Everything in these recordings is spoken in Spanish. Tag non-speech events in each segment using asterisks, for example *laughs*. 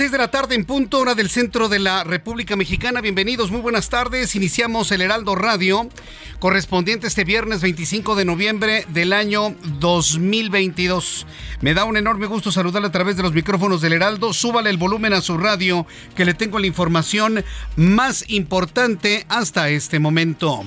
6 de la tarde en punto, hora del centro de la República Mexicana. Bienvenidos, muy buenas tardes. Iniciamos el Heraldo Radio, correspondiente este viernes 25 de noviembre del año 2022. Me da un enorme gusto saludarle a través de los micrófonos del Heraldo. Súbale el volumen a su radio, que le tengo la información más importante hasta este momento.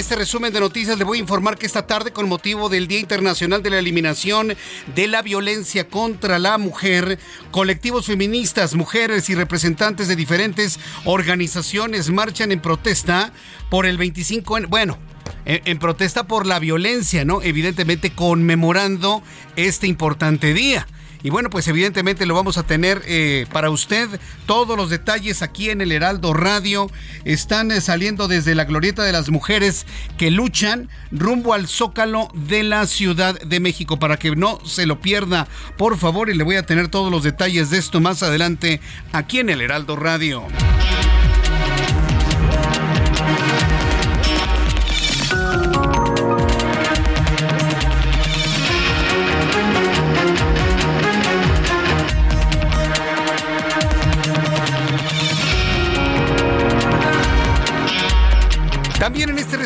Este resumen de noticias le voy a informar que esta tarde, con motivo del Día Internacional de la Eliminación de la Violencia contra la Mujer, colectivos feministas, mujeres y representantes de diferentes organizaciones marchan en protesta por el 25, en, bueno, en, en protesta por la violencia, ¿no? Evidentemente conmemorando este importante día. Y bueno, pues evidentemente lo vamos a tener eh, para usted. Todos los detalles aquí en el Heraldo Radio están eh, saliendo desde la glorieta de las mujeres que luchan rumbo al zócalo de la Ciudad de México. Para que no se lo pierda, por favor, y le voy a tener todos los detalles de esto más adelante aquí en el Heraldo Radio.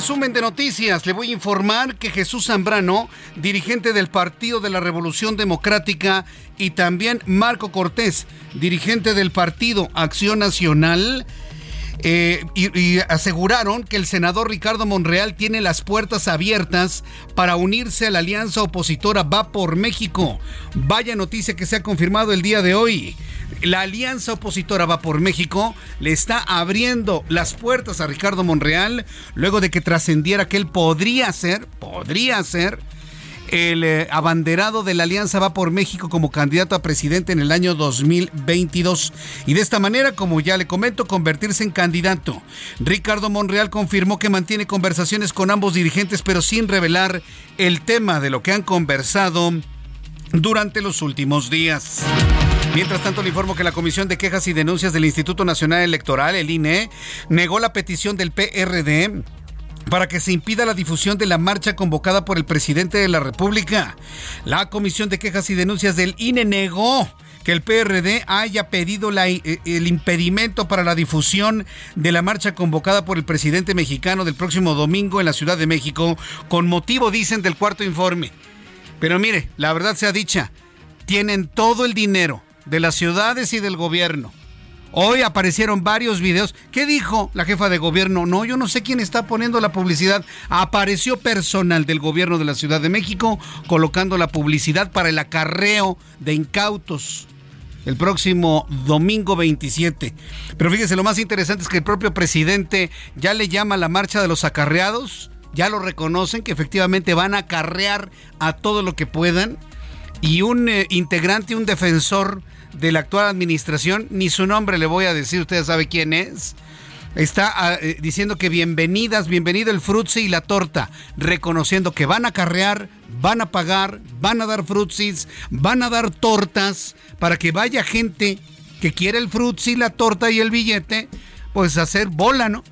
Resumen de noticias le voy a informar que Jesús Zambrano, dirigente del Partido de la Revolución Democrática, y también Marco Cortés, dirigente del Partido Acción Nacional, eh, aseguraron que el senador Ricardo Monreal tiene las puertas abiertas para unirse a la alianza opositora Va por México. Vaya noticia que se ha confirmado el día de hoy. La alianza opositora Va por México le está abriendo las puertas a Ricardo Monreal luego de que trascendiera que él podría ser, podría ser el eh, abanderado de la Alianza va por México como candidato a presidente en el año 2022 y de esta manera, como ya le comento, convertirse en candidato. Ricardo Monreal confirmó que mantiene conversaciones con ambos dirigentes, pero sin revelar el tema de lo que han conversado durante los últimos días. Mientras tanto, le informo que la Comisión de Quejas y Denuncias del Instituto Nacional Electoral, el INE, negó la petición del PRD para que se impida la difusión de la marcha convocada por el presidente de la República. La Comisión de Quejas y Denuncias del INE negó que el PRD haya pedido eh, el impedimento para la difusión de la marcha convocada por el presidente mexicano del próximo domingo en la Ciudad de México, con motivo, dicen, del cuarto informe. Pero mire, la verdad sea dicha, tienen todo el dinero de las ciudades y del gobierno Hoy aparecieron varios videos. ¿Qué dijo la jefa de gobierno? No, yo no sé quién está poniendo la publicidad. Apareció personal del gobierno de la Ciudad de México colocando la publicidad para el acarreo de incautos el próximo domingo 27. Pero fíjese, lo más interesante es que el propio presidente ya le llama la marcha de los acarreados, ya lo reconocen que efectivamente van a acarrear a todo lo que puedan y un eh, integrante, un defensor de la actual administración, ni su nombre le voy a decir, usted sabe quién es, está ah, eh, diciendo que bienvenidas, bienvenido el frutzi y la torta, reconociendo que van a carrear, van a pagar, van a dar frutsis, van a dar tortas para que vaya gente que quiera el frutzi, la torta y el billete, pues hacer bola, ¿no?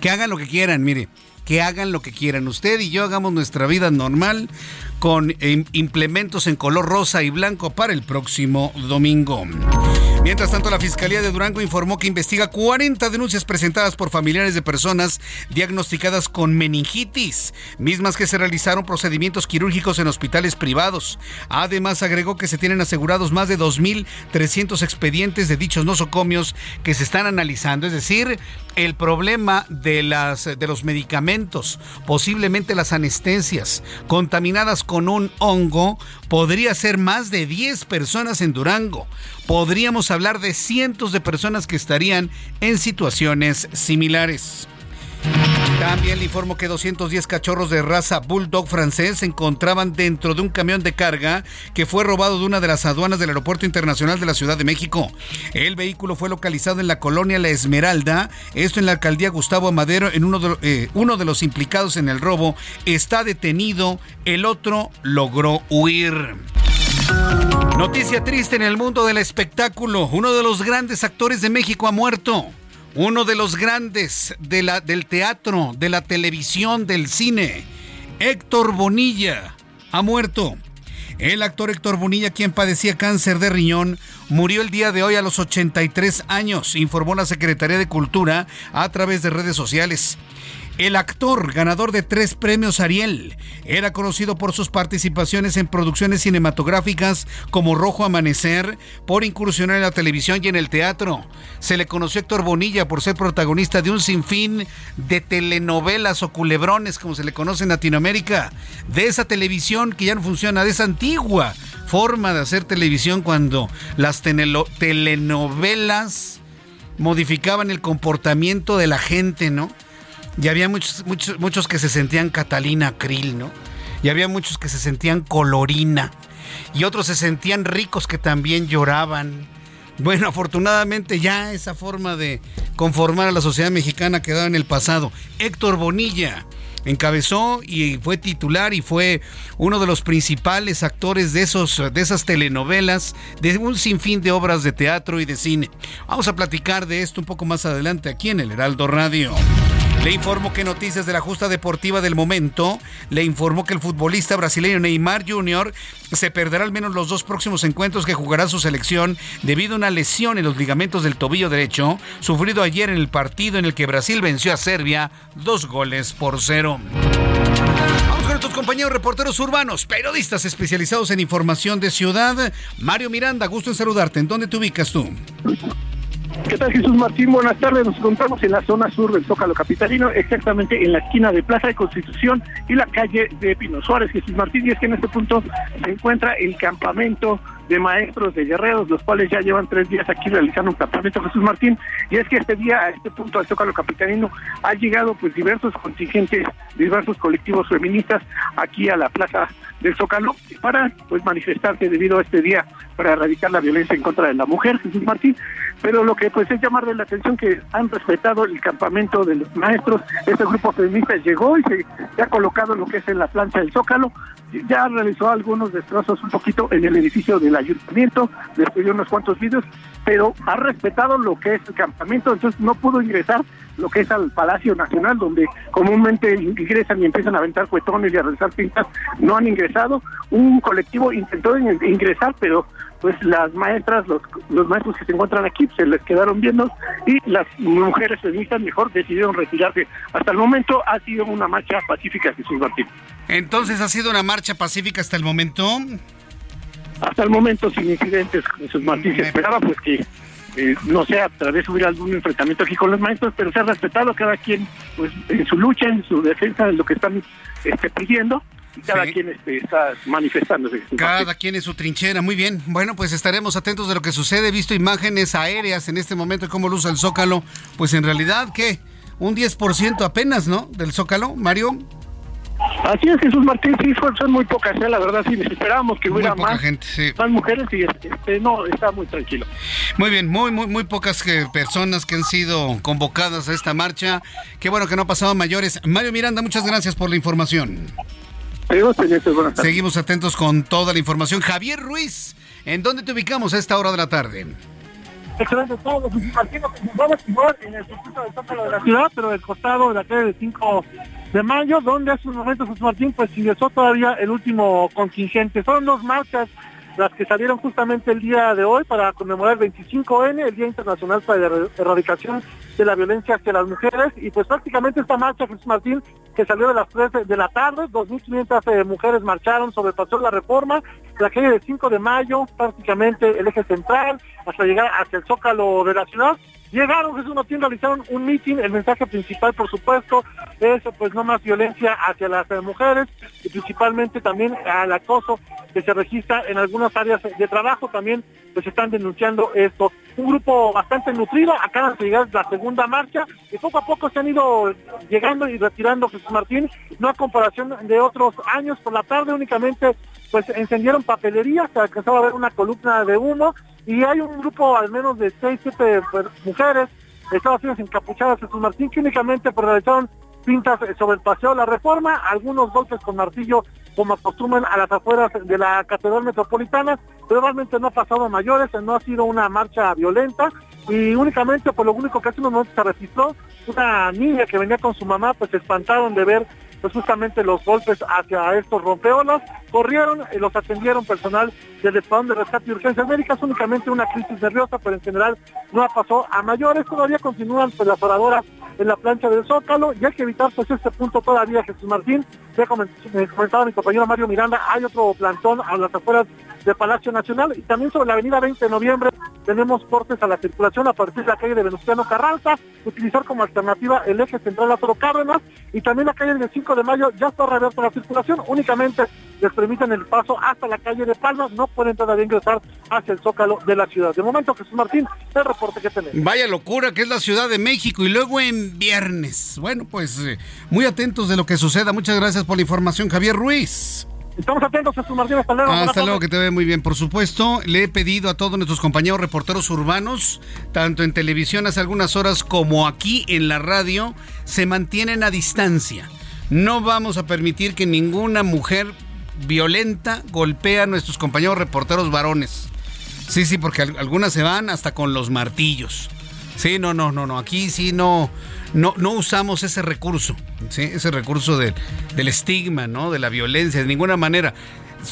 Que hagan lo que quieran, mire, que hagan lo que quieran. Usted y yo hagamos nuestra vida normal con implementos en color rosa y blanco para el próximo domingo. Mientras tanto, la Fiscalía de Durango informó que investiga 40 denuncias presentadas por familiares de personas diagnosticadas con meningitis, mismas que se realizaron procedimientos quirúrgicos en hospitales privados. Además, agregó que se tienen asegurados más de 2.300 expedientes de dichos nosocomios que se están analizando, es decir, el problema de, las, de los medicamentos, posiblemente las anestesias, contaminadas con un hongo, podría ser más de 10 personas en Durango. Podríamos hablar de cientos de personas que estarían en situaciones similares. También le informo que 210 cachorros de raza Bulldog francés se encontraban dentro de un camión de carga que fue robado de una de las aduanas del Aeropuerto Internacional de la Ciudad de México. El vehículo fue localizado en la colonia La Esmeralda, esto en la alcaldía Gustavo Amadero. En uno de, eh, uno de los implicados en el robo está detenido, el otro logró huir. Noticia triste en el mundo del espectáculo. Uno de los grandes actores de México ha muerto uno de los grandes de la, del teatro, de la televisión, del cine, Héctor Bonilla, ha muerto. El actor Héctor Bonilla, quien padecía cáncer de riñón, murió el día de hoy a los 83 años, informó la Secretaría de Cultura a través de redes sociales. El actor, ganador de tres premios Ariel, era conocido por sus participaciones en producciones cinematográficas como Rojo Amanecer, por incursionar en la televisión y en el teatro. Se le conoció Héctor Bonilla por ser protagonista de un sinfín de telenovelas o culebrones, como se le conoce en Latinoamérica, de esa televisión que ya no funciona, de esa antigua forma de hacer televisión cuando las telenovelas modificaban el comportamiento de la gente, ¿no? Y había muchos, muchos, muchos que se sentían Catalina Krill, ¿no? Y había muchos que se sentían Colorina. Y otros se sentían ricos que también lloraban. Bueno, *laughs* afortunadamente ya esa forma de conformar a la sociedad mexicana quedaba en el pasado. Héctor Bonilla encabezó y fue titular y fue uno de los principales actores de, esos, de esas telenovelas, de un sinfín de obras de teatro y de cine. Vamos a platicar de esto un poco más adelante aquí en el Heraldo Radio. Le informo que Noticias de la Justa Deportiva del momento le informó que el futbolista brasileño Neymar Jr. se perderá al menos los dos próximos encuentros que jugará su selección debido a una lesión en los ligamentos del tobillo derecho sufrido ayer en el partido en el que Brasil venció a Serbia dos goles por cero. Vamos con nuestros compañeros reporteros urbanos, periodistas especializados en información de ciudad. Mario Miranda, gusto en saludarte. ¿En dónde te ubicas tú? ¿Qué tal Jesús Martín? Buenas tardes. Nos encontramos en la zona sur del Zócalo Capitalino, exactamente en la esquina de Plaza de Constitución y la calle de Pino Suárez, Jesús Martín. Y es que en este punto se encuentra el campamento de maestros de guerreros, los cuales ya llevan tres días aquí realizando un campamento Jesús Martín. Y es que este día, a este punto del Zócalo Capitalino, ha llegado pues diversos contingentes, diversos colectivos feministas aquí a la Plaza del Zócalo para pues manifestarse debido a este día para erradicar la violencia en contra de la mujer, Jesús Martín. Pero lo que pues es llamarle la atención que han respetado el campamento de los maestros. Este grupo feminista llegó y se, ha colocado lo que es en la plancha del Zócalo. Ya realizó algunos destrozos un poquito en el edificio del ayuntamiento, destruyó unos cuantos vídeos, pero ha respetado lo que es el campamento, entonces no pudo ingresar lo que es al Palacio Nacional, donde comúnmente ingresan y empiezan a aventar cuetones y a realizar pintas, no han ingresado. Un colectivo intentó ingresar, pero pues las maestras, los, maestros que se encuentran aquí, se les quedaron viendo y las mujeres feministas mejor decidieron retirarse. Hasta el momento ha sido una marcha pacífica, Jesús Martín. Entonces ha sido una marcha pacífica hasta el momento. Hasta el momento sin incidentes, Martín. Se esperaba pues que eh, no sé, a través hubiera algún enfrentamiento aquí con los maestros, pero se ha respetado cada quien pues en su lucha, en su defensa de lo que están este, pidiendo y cada quien este, está manifestándose. Cada quien en su trinchera, muy bien. Bueno, pues estaremos atentos de lo que sucede. He visto imágenes aéreas en este momento de cómo luce el Zócalo. Pues en realidad, ¿qué? Un 10% apenas, ¿no? Del Zócalo, Mario. Así es, Jesús Martín, sí, son muy pocas, ¿eh? la verdad, sí, esperábamos que hubiera más, gente, más mujeres y este, no, está muy tranquilo. Muy bien, muy, muy, muy pocas eh, personas que han sido convocadas a esta marcha. Qué bueno que no ha pasado mayores. Mario Miranda, muchas gracias por la información. Seguimos atentos con toda la información. Javier Ruiz, ¿en dónde te ubicamos a esta hora de la tarde? Excelente todo, Martín, vamos igual en el circuito de Zócalo de la ciudad, pero del costado de la calle de 5 de mayo, donde hace un momento Jesús Martín pues ingresó todavía el último contingente. Son dos marchas las que salieron justamente el día de hoy para conmemorar el 25N, el Día Internacional para la Erradicación de la Violencia hacia las Mujeres, y pues prácticamente esta marcha, Jesús Martín, que salió de las 3 de la tarde, 2.500 eh, mujeres marcharon sobre el Paseo de la Reforma, la calle del 5 de mayo, prácticamente el eje central, hasta llegar hacia el Zócalo de la ciudad, Llegaron, Jesús Martín, realizaron un meeting, el mensaje principal, por supuesto, es pues no más violencia hacia las mujeres y principalmente también al acoso que se registra en algunas áreas de trabajo, también pues están denunciando esto. Un grupo bastante nutrido, acaban de llegar la segunda marcha y poco a poco se han ido llegando y retirando Jesús Martín, no a comparación de otros años, por la tarde únicamente pues encendieron papelería, se alcanzaba a ver una columna de humo y hay un grupo al menos de 6, 7 pues, mujeres, Unidos encapuchadas Jesús Martín, que únicamente pues, realizaron pintas sobre el paseo. De la reforma, algunos golpes con martillo como acostumbran a las afueras de la Catedral Metropolitana, pero realmente no ha pasado mayores, no ha sido una marcha violenta y únicamente por pues, lo único que hace unos momentos se registró una niña que venía con su mamá, pues se espantaron de ver pues justamente los golpes hacia estos rompeolas, corrieron, y los atendieron personal del Escuadrón de Rescate y Urgencias Médicas, únicamente una crisis nerviosa, pero en general no pasó a mayores, todavía continúan pues, las oradoras en la plancha del Zócalo y hay que evitar pues este punto todavía, Jesús Martín, ya comentaba mi compañero Mario Miranda, hay otro plantón a las afueras del Palacio Nacional y también sobre la avenida 20 de noviembre tenemos cortes a la circulación a partir de la calle de Venustiano Carranza, utilizar como alternativa el eje central Lázaro Cárdenas y también la calle del 5 de mayo ya está reabierta la circulación, únicamente les permiten el paso hasta la calle de Palma, no pueden todavía ingresar hacia el Zócalo de la ciudad. De momento, Jesús Martín, el reporte que tenemos. Vaya locura que es la Ciudad de México y luego en viernes. Bueno, pues eh, muy atentos de lo que suceda. Muchas gracias por la información, Javier Ruiz. Estamos atentos, Jesús Martín. Hasta luego. Hasta luego, que te ve muy bien. Por supuesto, le he pedido a todos nuestros compañeros reporteros urbanos, tanto en televisión hace algunas horas como aquí en la radio, se mantienen a distancia. No vamos a permitir que ninguna mujer violenta golpee a nuestros compañeros reporteros varones. Sí, sí, porque algunas se van hasta con los martillos. Sí, no, no, no, no. Aquí sí no, no, no usamos ese recurso, ese recurso del estigma, ¿no? De la violencia, de ninguna manera.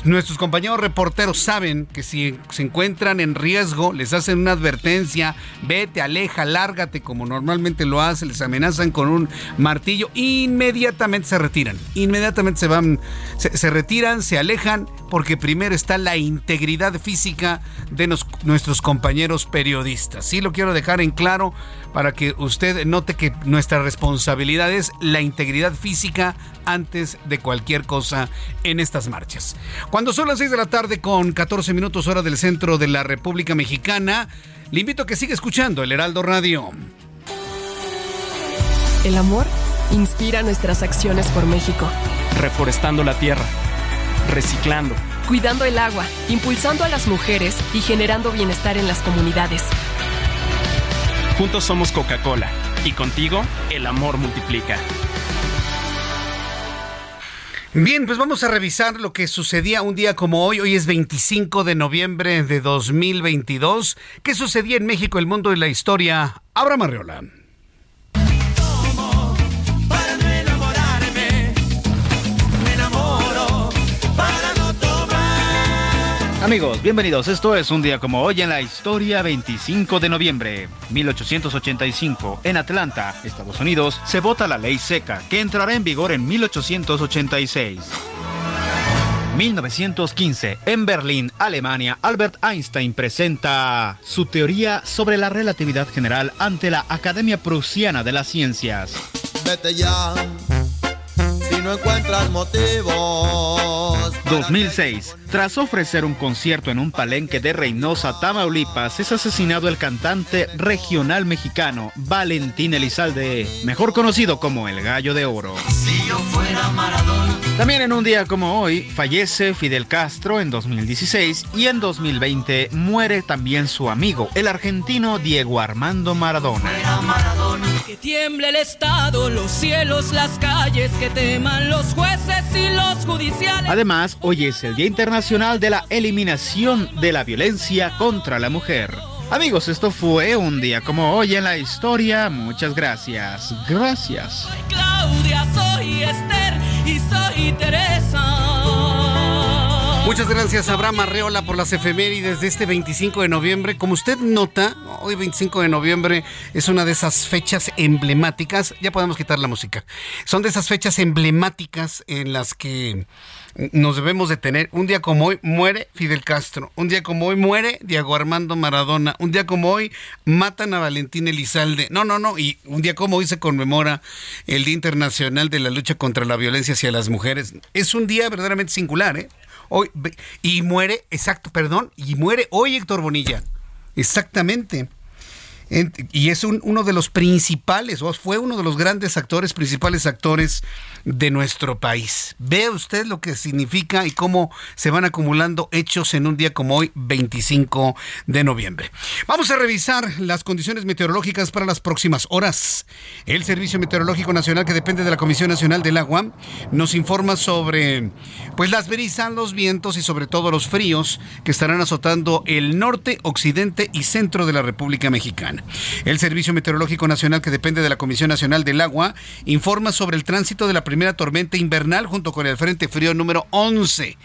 Nuestros compañeros reporteros saben que si se encuentran en riesgo, les hacen una advertencia, vete, aleja, lárgate, como normalmente lo hacen, les amenazan con un martillo, inmediatamente se retiran, inmediatamente se van, se, retiran, se alejan, porque primero está la integridad física de nuestros compañeros periodistas. Sí lo quiero dejar en claro para que usted note que nuestra responsabilidad es la integridad física antes de cualquier cosa en estas marchas. Cuando son las 6 de la tarde con 14 minutos hora del centro de la República Mexicana, le invito a que siga escuchando el Heraldo Radio. El amor inspira nuestras acciones por México. Reforestando la tierra, reciclando, cuidando el agua, impulsando a las mujeres y generando bienestar en las comunidades. Juntos somos Coca-Cola y contigo el amor multiplica. Bien, pues vamos a revisar lo que sucedía un día como hoy. Hoy es 25 de noviembre de 2022. ¿Qué sucedía en México, el mundo y la historia? Abraham Arreola. Amigos, bienvenidos. Esto es un día como hoy en la historia 25 de noviembre 1885. En Atlanta, Estados Unidos, se vota la ley seca que entrará en vigor en 1886. 1915, en Berlín, Alemania, Albert Einstein presenta su teoría sobre la relatividad general ante la Academia Prusiana de las Ciencias. Vete ya, si no encuentras motivos. 2006. Tras ofrecer un concierto en un palenque de Reynosa, Tamaulipas, es asesinado el cantante regional mexicano Valentín Elizalde, mejor conocido como el Gallo de Oro. Si yo fuera Maradona. También en un día como hoy fallece Fidel Castro en 2016 y en 2020 muere también su amigo, el argentino Diego Armando Maradona. Que tiemble el Estado, los cielos, las calles, que teman los jueces y los judiciales. Además, hoy es el Día Internacional de la Eliminación de la Violencia contra la Mujer. Amigos, esto fue un día como hoy en la historia. Muchas gracias. Gracias. Soy Claudia, soy Esther y soy Teresa. Muchas gracias Abraham Arreola por las efemérides de este 25 de noviembre. Como usted nota, hoy 25 de noviembre es una de esas fechas emblemáticas. Ya podemos quitar la música. Son de esas fechas emblemáticas en las que nos debemos de tener. Un día como hoy muere Fidel Castro. Un día como hoy muere Diego Armando Maradona. Un día como hoy matan a Valentín Elizalde. No, no, no. Y un día como hoy se conmemora el Día Internacional de la Lucha contra la Violencia hacia las Mujeres. Es un día verdaderamente singular, ¿eh? Hoy, y muere, exacto, perdón, y muere hoy Héctor Bonilla. Exactamente. Y es un- uno de los principales, o fue uno de los grandes actores, principales actores de nuestro país. Vea usted lo que significa y cómo se van acumulando hechos en un día como hoy, 25 de noviembre. Vamos a revisar las condiciones meteorológicas para las próximas horas. El Servicio Meteorológico Nacional, que depende de la Comisión Nacional del Agua, nos informa sobre pues las brisas, los vientos y sobre todo los fríos que estarán azotando el norte, occidente y centro de la República Mexicana. El Servicio Meteorológico Nacional, que depende de la Comisión Nacional del Agua, informa sobre el tránsito de la primera tormenta invernal junto con el Frente Frío número 11.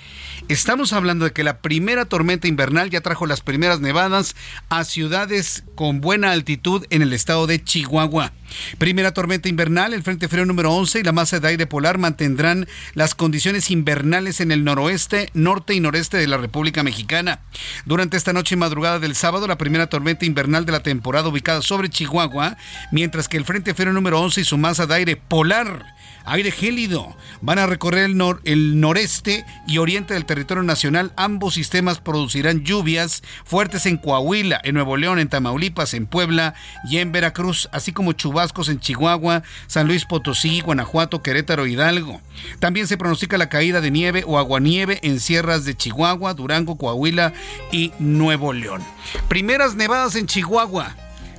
Estamos hablando de que la primera tormenta invernal ya trajo las primeras nevadas a ciudades con buena altitud en el estado de Chihuahua. Primera tormenta invernal, el Frente Frío número 11 y la masa de aire polar mantendrán las condiciones invernales en el noroeste, norte y noreste de la República Mexicana. Durante esta noche y madrugada del sábado, la primera tormenta invernal de la temporada ubicada sobre Chihuahua, mientras que el Frente Frío número 11 y su masa de aire polar aire gélido. Van a recorrer el, el noreste y oriente del territorio nacional. Ambos sistemas producirán lluvias fuertes en Coahuila, en Nuevo León, en Tamaulipas, en Puebla y en Veracruz, así como chubascos en Chihuahua, San Luis Potosí, Guanajuato, Querétaro, Hidalgo. También se pronostica la caída de nieve o aguanieve en sierras de Chihuahua, Durango, Coahuila y Nuevo León. Primeras nevadas en Chihuahua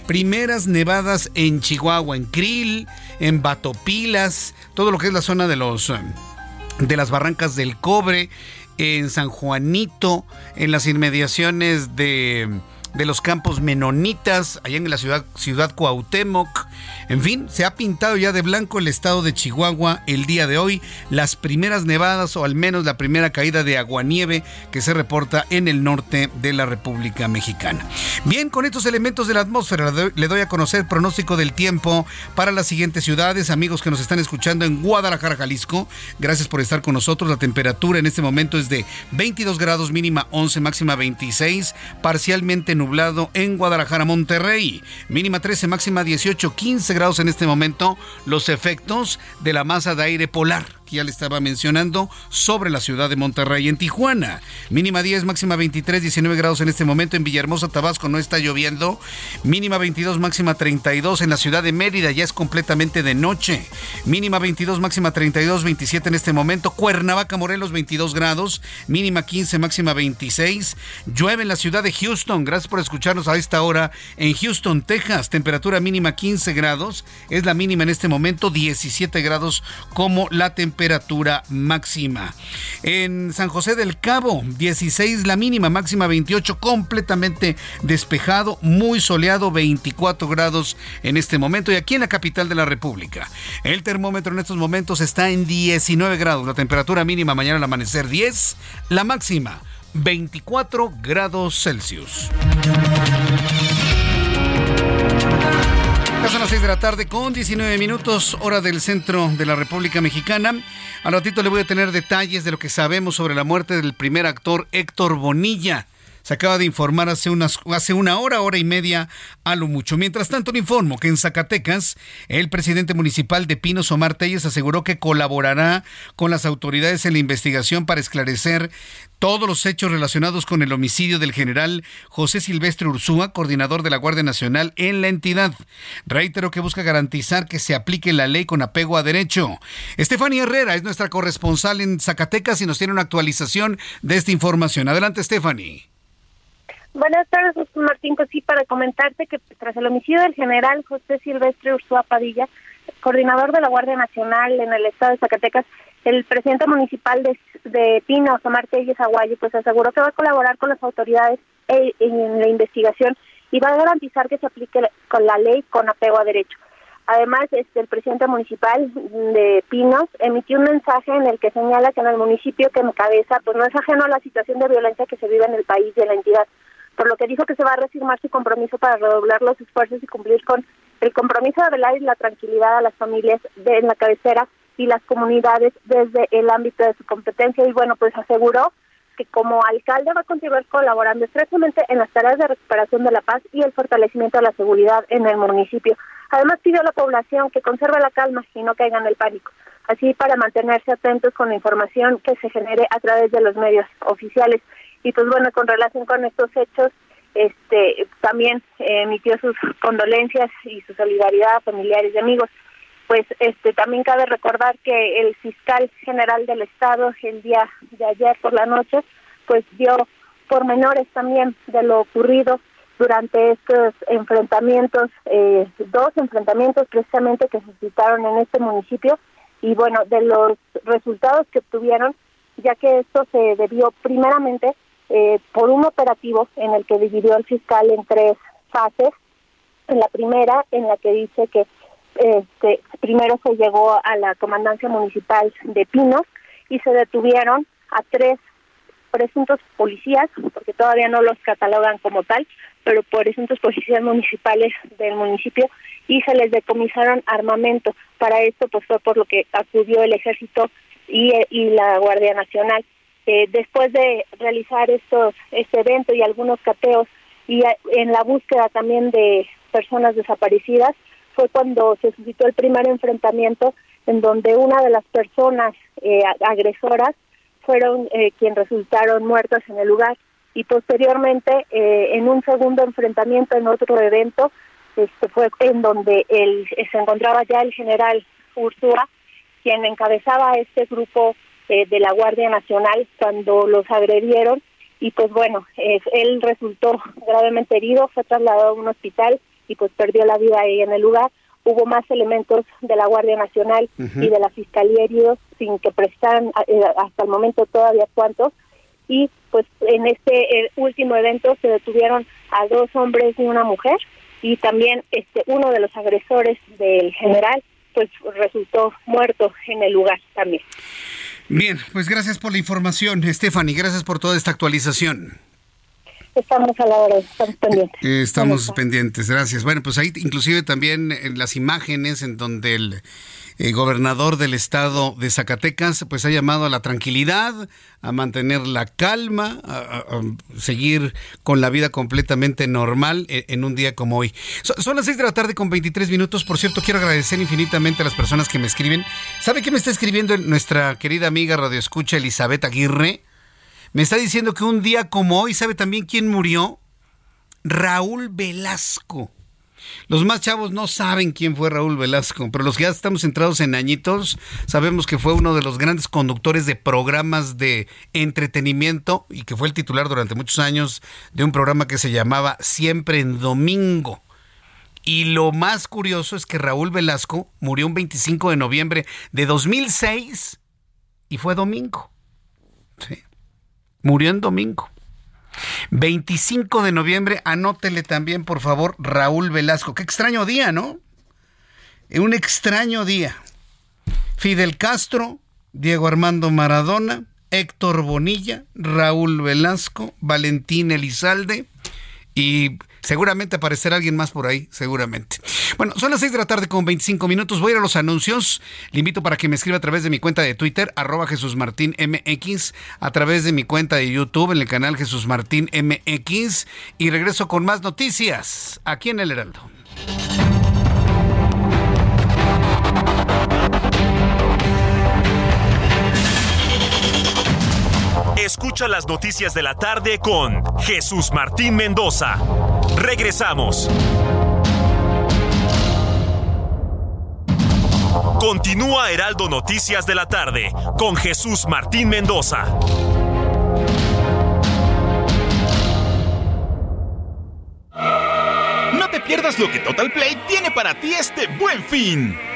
primeras nevadas en Chihuahua, en Krill, en Batopilas, todo lo que es la zona de los eh, de las barrancas del cobre, en San Juanito, en las inmediaciones de, de los campos menonitas, allá en la ciudad, ciudad Cuauhtémoc. En fin, se ha pintado ya de blanco el estado de Chihuahua el día de hoy. Las primeras nevadas o al menos la primera caída de aguanieve que se reporta en el norte de la República Mexicana. Bien, con estos elementos de la atmósfera le doy- a conocer pronóstico del tiempo para las siguientes ciudades. Amigos que nos están escuchando en Guadalajara, Jalisco, gracias por estar con nosotros. La temperatura en este momento es de 22 grados mínima 11, máxima 26, parcialmente nublado en Guadalajara, Monterrey. Mínima 13, máxima 18, 15 grados en este momento. Los efectos de la masa de aire polar que ya le estaba mencionando sobre la ciudad de Monterrey en Tijuana. Mínima 10, máxima 23, 19 grados en este momento en Villahermosa, Tabasco no está lloviendo. Mínima 22, máxima 32 en la ciudad de Mérida, ya es completamente de noche. Mínima 22, máxima 32, 27 en este momento. Cuernavaca, Morelos 22 grados, mínima 15, máxima 26. Llueve en la ciudad de Houston, gracias por escucharnos a esta hora en Houston, Texas. Temperatura mínima 15 grados, es la mínima en este momento 17 grados como la temperatura máxima. En San José del Cabo, 16 la mínima, máxima 28, completamente despejado, muy soleado, 24 grados en este momento. Y aquí en la capital de la República, el termómetro en estos momentos está en 19 grados, la temperatura mínima mañana al amanecer 10, la máxima 24 grados Celsius. Ya son las 6 de la tarde con 19 minutos, hora del centro de la República Mexicana. Al ratito le voy a tener detalles de lo que sabemos sobre la muerte del primer actor Héctor Bonilla. Se acaba de informar hace, unas, hace una hora, hora y media a lo mucho. Mientras tanto, le informo que en Zacatecas, el presidente municipal de Pinos, Omar Telles, aseguró que colaborará con las autoridades en la investigación para esclarecer todos los hechos relacionados con el homicidio del general José Silvestre Ursúa, coordinador de la Guardia Nacional en la entidad. Reitero que busca garantizar que se aplique la ley con apego a derecho. Estefanía Herrera es nuestra corresponsal en Zacatecas y nos tiene una actualización de esta información. Adelante, Stephanie. Buenas tardes, Martín. Pues sí, para comentarte que tras el homicidio del general José Silvestre Ursúa Padilla, coordinador de la Guardia Nacional en el estado de Zacatecas, el presidente municipal de, de Pinos, Omar Telles Aguayo, pues aseguró que va a colaborar con las autoridades e, en la investigación y va a garantizar que se aplique con la ley con apego a derecho. Además, este, el presidente municipal de Pinos emitió un mensaje en el que señala que en el municipio que encabeza, pues no es ajeno a la situación de violencia que se vive en el país y en la entidad por lo que dijo que se va a reafirmar su compromiso para redoblar los esfuerzos y cumplir con el compromiso de velar la tranquilidad a las familias de, en la cabecera y las comunidades desde el ámbito de su competencia y bueno, pues aseguró que como alcalde va a continuar colaborando estrechamente en las tareas de recuperación de la paz y el fortalecimiento de la seguridad en el municipio. Además pidió a la población que conserve la calma y no caiga en el pánico, así para mantenerse atentos con la información que se genere a través de los medios oficiales. Y pues bueno, con relación con estos hechos, este también emitió sus condolencias y su solidaridad a familiares y amigos. Pues este también cabe recordar que el fiscal general del estado el día de ayer por la noche pues dio pormenores también de lo ocurrido durante estos enfrentamientos, eh, dos enfrentamientos precisamente que se suscitaron en este municipio y bueno, de los resultados que obtuvieron, ya que esto se debió primeramente eh, por un operativo en el que dividió el fiscal en tres fases. En la primera, en la que dice que este, primero se llegó a la comandancia municipal de Pinos y se detuvieron a tres presuntos policías, porque todavía no los catalogan como tal, pero presuntos policías municipales del municipio y se les decomisaron armamento. Para esto pues fue por lo que acudió el ejército y, y la Guardia Nacional. Eh, después de realizar estos este evento y algunos cateos y en la búsqueda también de personas desaparecidas fue cuando se suscitó el primer enfrentamiento en donde una de las personas eh, agresoras fueron eh, quienes resultaron muertas en el lugar. Y posteriormente eh, en un segundo enfrentamiento en otro evento este fue en donde el, se encontraba ya el general Ursúa quien encabezaba este grupo eh, de la Guardia Nacional cuando los agredieron y pues bueno, eh, él resultó gravemente herido, fue trasladado a un hospital y pues perdió la vida ahí en el lugar. Hubo más elementos de la Guardia Nacional y de la Fiscalía heridos sin que prestaran eh, hasta el momento todavía cuántos. Y pues en este último evento se detuvieron a dos hombres y una mujer y también este uno de los agresores del general pues resultó muerto en el lugar también. Bien, pues gracias por la información, Stephanie. Gracias por toda esta actualización. Estamos a la hora, estamos pendientes. estamos pendientes, gracias. Bueno, pues ahí inclusive también en las imágenes en donde el el gobernador del estado de Zacatecas pues ha llamado a la tranquilidad, a mantener la calma, a, seguir con la vida completamente normal en, en un día como hoy. son las 6 de la tarde con 23 minutos. Por cierto, quiero agradecer infinitamente a las personas que me escriben. ¿Sabe qué me está escribiendo nuestra querida amiga Radio Escucha Elizabeth Aguirre? Me está diciendo que un día como hoy, ¿sabe también quién murió? Raúl Velasco. Los más chavos no saben quién fue Raúl Velasco, pero los que ya estamos centrados en añitos sabemos que fue uno de los grandes conductores de programas de entretenimiento y que fue el titular durante muchos años de un programa que se llamaba Siempre en Domingo. Y lo más curioso es que Raúl Velasco murió un 25 de noviembre de 2006 y fue domingo. Murió en domingo. 25 de noviembre, anótele también, por favor, Raúl Velasco. Qué extraño día, ¿no? Un extraño día. Fidel Castro, Diego Armando Maradona, Héctor Bonilla, Raúl Velasco, Valentín Elizalde y Seguramente aparecerá alguien más por ahí, seguramente. Bueno, son las 6 de la tarde con 25 minutos. Voy a ir a los anuncios. Le invito para que me escriba a través de mi cuenta de Twitter, arroba Jesús Martín MX, a través de mi cuenta de YouTube en el canal Jesús Martín MX. Y regreso con más noticias aquí en El Heraldo. Escucha las noticias de la tarde con Jesús Martín Mendoza. Regresamos. Continúa Heraldo Noticias de la tarde con Jesús Martín Mendoza. No te pierdas lo que Total Play tiene para ti este buen fin.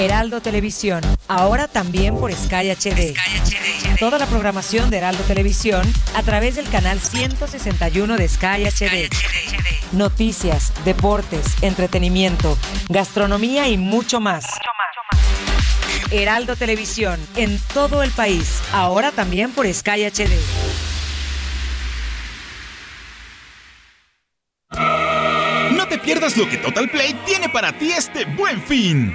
Heraldo Televisión, ahora también por Sky HD. Toda la programación de Heraldo Televisión a través del canal 161 de Sky HD. Noticias, deportes, entretenimiento, gastronomía y mucho más. Heraldo Televisión, en todo el país, ahora también por Sky HD. No te pierdas lo que Total Play tiene para ti este buen fin.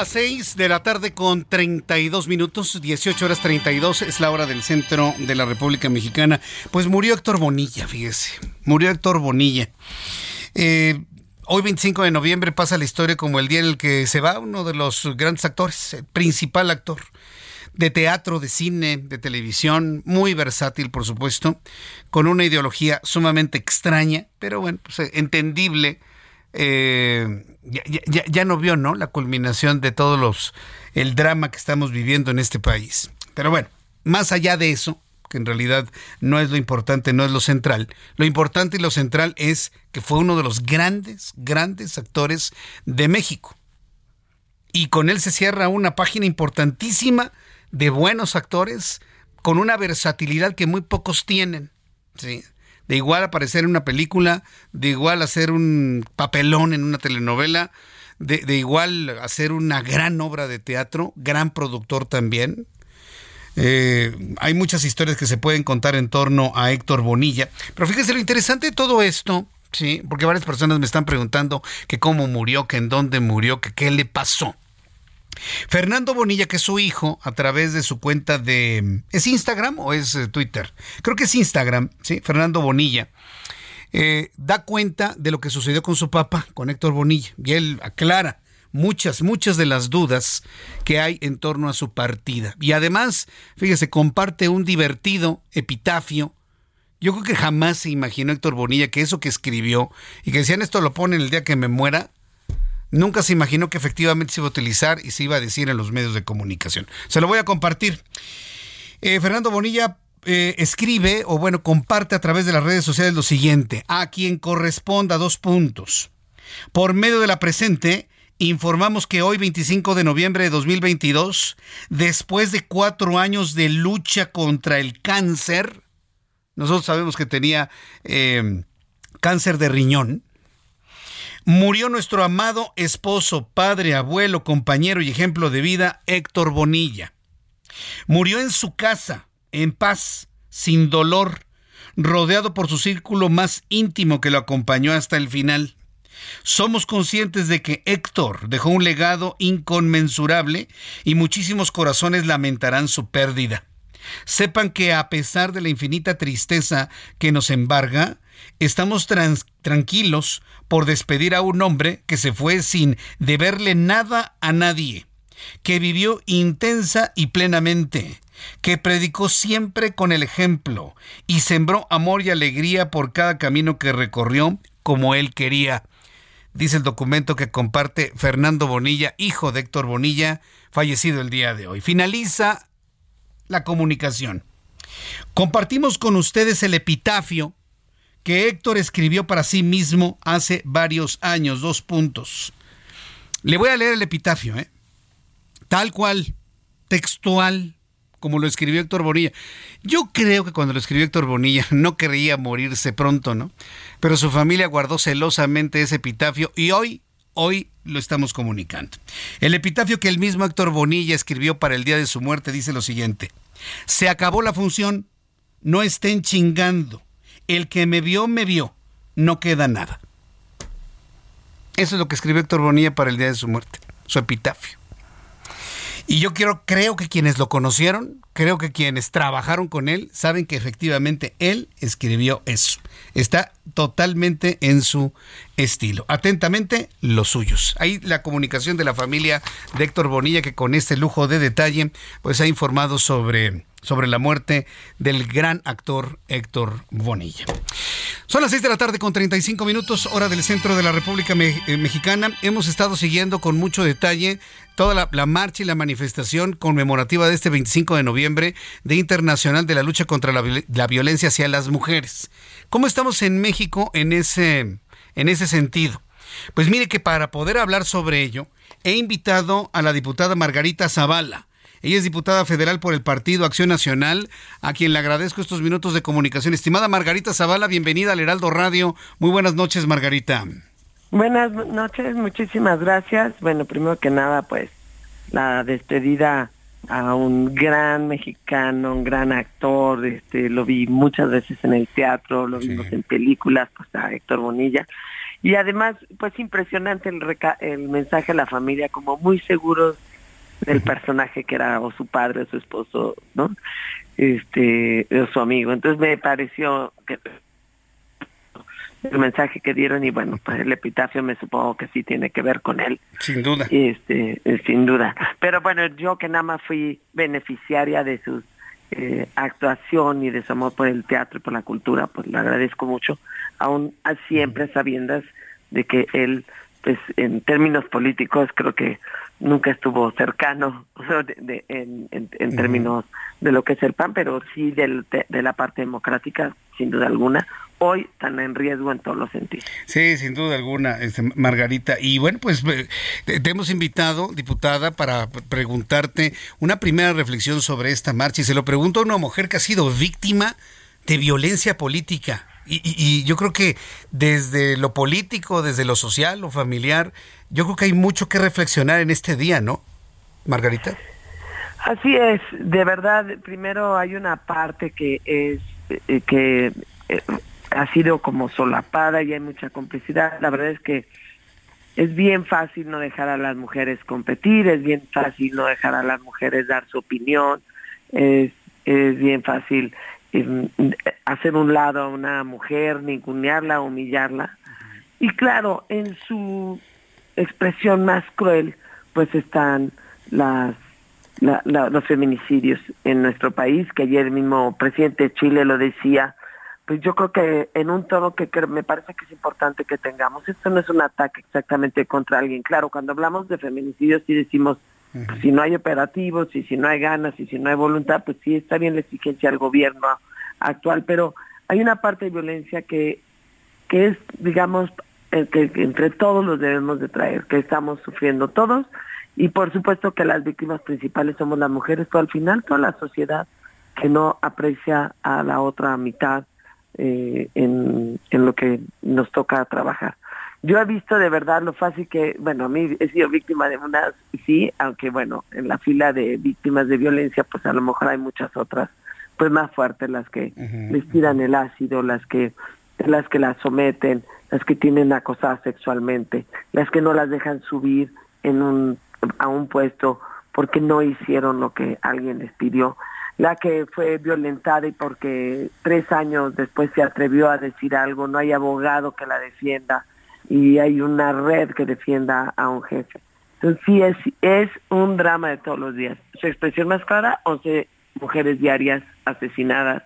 Las 6 de la tarde con 32 minutos, 18 horas 32 es la hora del centro de la República Mexicana. Pues murió Héctor Bonilla, fíjese, murió Héctor Bonilla. Eh, hoy 25 de noviembre pasa la historia como el día en el que se va uno de los grandes actores, principal actor de teatro, de cine, de televisión, muy versátil por supuesto, con una ideología sumamente extraña, pero bueno, pues, entendible eh, ya, ya, no vio, ¿no? La culminación de todos los, el drama que estamos viviendo en este país. Pero bueno, más allá de eso, que en realidad no es lo importante, no es lo central, lo importante y lo central es que fue uno de los grandes, grandes actores de México. Y con él se cierra una página importantísima de buenos actores con una versatilidad que muy pocos tienen. ¿sí? De igual aparecer en una película, de igual hacer un papelón en una telenovela, de, igual hacer una gran obra de teatro, gran productor también. Eh, hay muchas historias que se pueden contar en torno a Héctor Bonilla. Pero fíjese lo interesante de todo esto, sí, porque varias personas me están preguntando que cómo murió, que en dónde murió, qué le pasó. Fernando Bonilla, que es su hijo, a través de su cuenta de... ¿Es Instagram o es eh, Twitter? Creo que es Instagram, ¿sí? Fernando Bonilla. Eh, da cuenta de lo que sucedió con su papá, con Héctor Bonilla, y él aclara muchas, muchas de las dudas que hay en torno a su partida. Y además, fíjese, comparte un divertido epitafio. Yo creo que jamás se imaginó Héctor Bonilla que eso que escribió y que decían esto lo pone el día que me muera, nunca se imaginó que efectivamente se iba a utilizar y se iba a decir en los medios de comunicación. Se lo voy a compartir. Eh, Fernando Bonilla eh, escribe, o bueno, comparte a través de las redes sociales lo siguiente, a quien corresponda dos puntos. Por medio de la presente, informamos que hoy, 25 de noviembre de 2022, después de cuatro años de lucha contra el cáncer, nosotros sabemos que tenía eh, cáncer de riñón, Murió nuestro amado esposo, padre, abuelo, compañero y ejemplo de vida, Héctor Bonilla. Murió en su casa, en paz, sin dolor, rodeado por su círculo más íntimo que lo acompañó hasta el final. Somos conscientes de que Héctor dejó un legado inconmensurable y muchísimos corazones lamentarán su pérdida. Sepan que a pesar de la infinita tristeza que nos embarga, estamos tranquilos por despedir a un hombre que se fue sin deberle nada a nadie, que vivió intensa y plenamente, que predicó siempre con el ejemplo y sembró amor y alegría por cada camino que recorrió como él quería. Dice el documento que comparte Fernando Bonilla, hijo de Héctor Bonilla, fallecido el día de hoy. Finaliza la comunicación. Compartimos con ustedes el epitafio que Héctor escribió para sí mismo hace varios años, dos puntos. Le voy a leer el epitafio, ¿eh? tal cual, textual, como lo escribió Héctor Bonilla. Yo creo que cuando lo escribió Héctor Bonilla *laughs* no quería morirse pronto, ¿no? Pero su familia guardó celosamente ese epitafio y hoy, hoy lo estamos comunicando. El epitafio que el mismo Héctor Bonilla escribió para el día de su muerte dice lo siguiente. Se acabó la función, no estén chingando. El que me vio, me vio. No queda nada. Eso es lo que escribió Héctor Bonilla para el día de su muerte, su epitafio. Y yo quiero, creo que quienes lo conocieron, creo que quienes trabajaron con él, saben que efectivamente él escribió eso. Está totalmente en su estilo. Atentamente, los suyos. Ahí la comunicación de la familia de Héctor Bonilla, que con este lujo de detalle, pues ha informado sobre sobre la muerte del gran actor Héctor Bonilla. Son las 6 de la tarde con 35 minutos, hora del centro de la República eh, Mexicana. Hemos estado siguiendo con mucho detalle toda la, marcha y la manifestación conmemorativa de este 25 de noviembre de Internacional de la Lucha contra la, la Violencia hacia las Mujeres. ¿Cómo estamos en México en ese, en ese sentido? Pues mire que para poder hablar sobre ello, he invitado a la diputada Margarita Zavala ella es diputada federal por el Partido Acción Nacional, a quien le agradezco estos minutos de comunicación. Estimada Margarita Zavala, bienvenida al Heraldo Radio. Muy buenas noches, Margarita. Buenas noches, muchísimas gracias. Bueno, primero que nada, pues la despedida a un gran mexicano, un gran actor, este, lo vi muchas veces en el teatro, lo vimos en películas, pues a Héctor Bonilla. Y además, pues impresionante el, el mensaje a la familia, como muy seguros del personaje que era o su padre o su esposo, ¿no? Este, o su amigo. Entonces me pareció que el mensaje que dieron y bueno, pues el epitafio me supongo que sí tiene que ver con él. Sin duda. Este, eh, sin duda. Pero bueno, yo que nada más fui beneficiaria de su eh, actuación y de su amor por el teatro y por la cultura, pues le agradezco mucho, aún siempre sabiendas de que él, pues en términos políticos, creo que nunca estuvo cercano *laughs* en, términos de lo que es el PAN, pero sí de, la parte democrática, sin duda alguna. Hoy están en riesgo en todos los sentidos. Sí, sin duda alguna, este, Margarita. Y bueno, pues eh, te hemos invitado, diputada, para preguntarte una primera reflexión sobre esta marcha. Y se lo pregunto a una mujer que ha sido víctima de violencia política. y, yo creo que desde lo político, desde lo social, lo familiar, yo creo que hay mucho que reflexionar en este día, ¿no, Margarita? Así es, de verdad, primero hay una parte que es eh, que eh, ha sido como solapada y hay mucha complicidad. La verdad es que es bien fácil no dejar a las mujeres competir, es bien fácil no dejar a las mujeres dar su opinión, es, bien fácil em, hacer un lado a una mujer, ningunearla, humillarla. Y claro, en su expresión más cruel, pues están los feminicidios en nuestro país, que ayer mismo presidente de Chile lo decía, pues yo creo que en un tono que, me parece que es importante que tengamos. Esto no es un ataque exactamente contra alguien. Claro, cuando hablamos de feminicidios sí decimos, pues, si no hay operativos y si no hay ganas y si no hay voluntad, pues sí está bien la exigencia del gobierno actual, pero hay una parte de violencia que, que es, digamos, que, entre todos los debemos de traer, que estamos sufriendo todos y por supuesto que las víctimas principales somos las mujeres, pero al final toda la sociedad que no aprecia a la otra mitad eh, en, en lo que nos toca trabajar. Yo he visto de verdad lo fácil que, bueno, a mí he sido víctima de unas, sí, aunque bueno, en la fila de víctimas de violencia, pues a lo mejor hay muchas otras, pues más fuertes, las que les tiran el ácido, las que las que las someten, las que tienen acosadas sexualmente, las que no las dejan subir en un, a un puesto porque no hicieron lo que alguien les pidió, la que fue violentada y porque tres años después se atrevió a decir algo, no hay abogado que la defienda y hay una red que defienda a un jefe. Entonces sí es, es un drama de todos los días. Su expresión más clara, 11 mujeres diarias asesinadas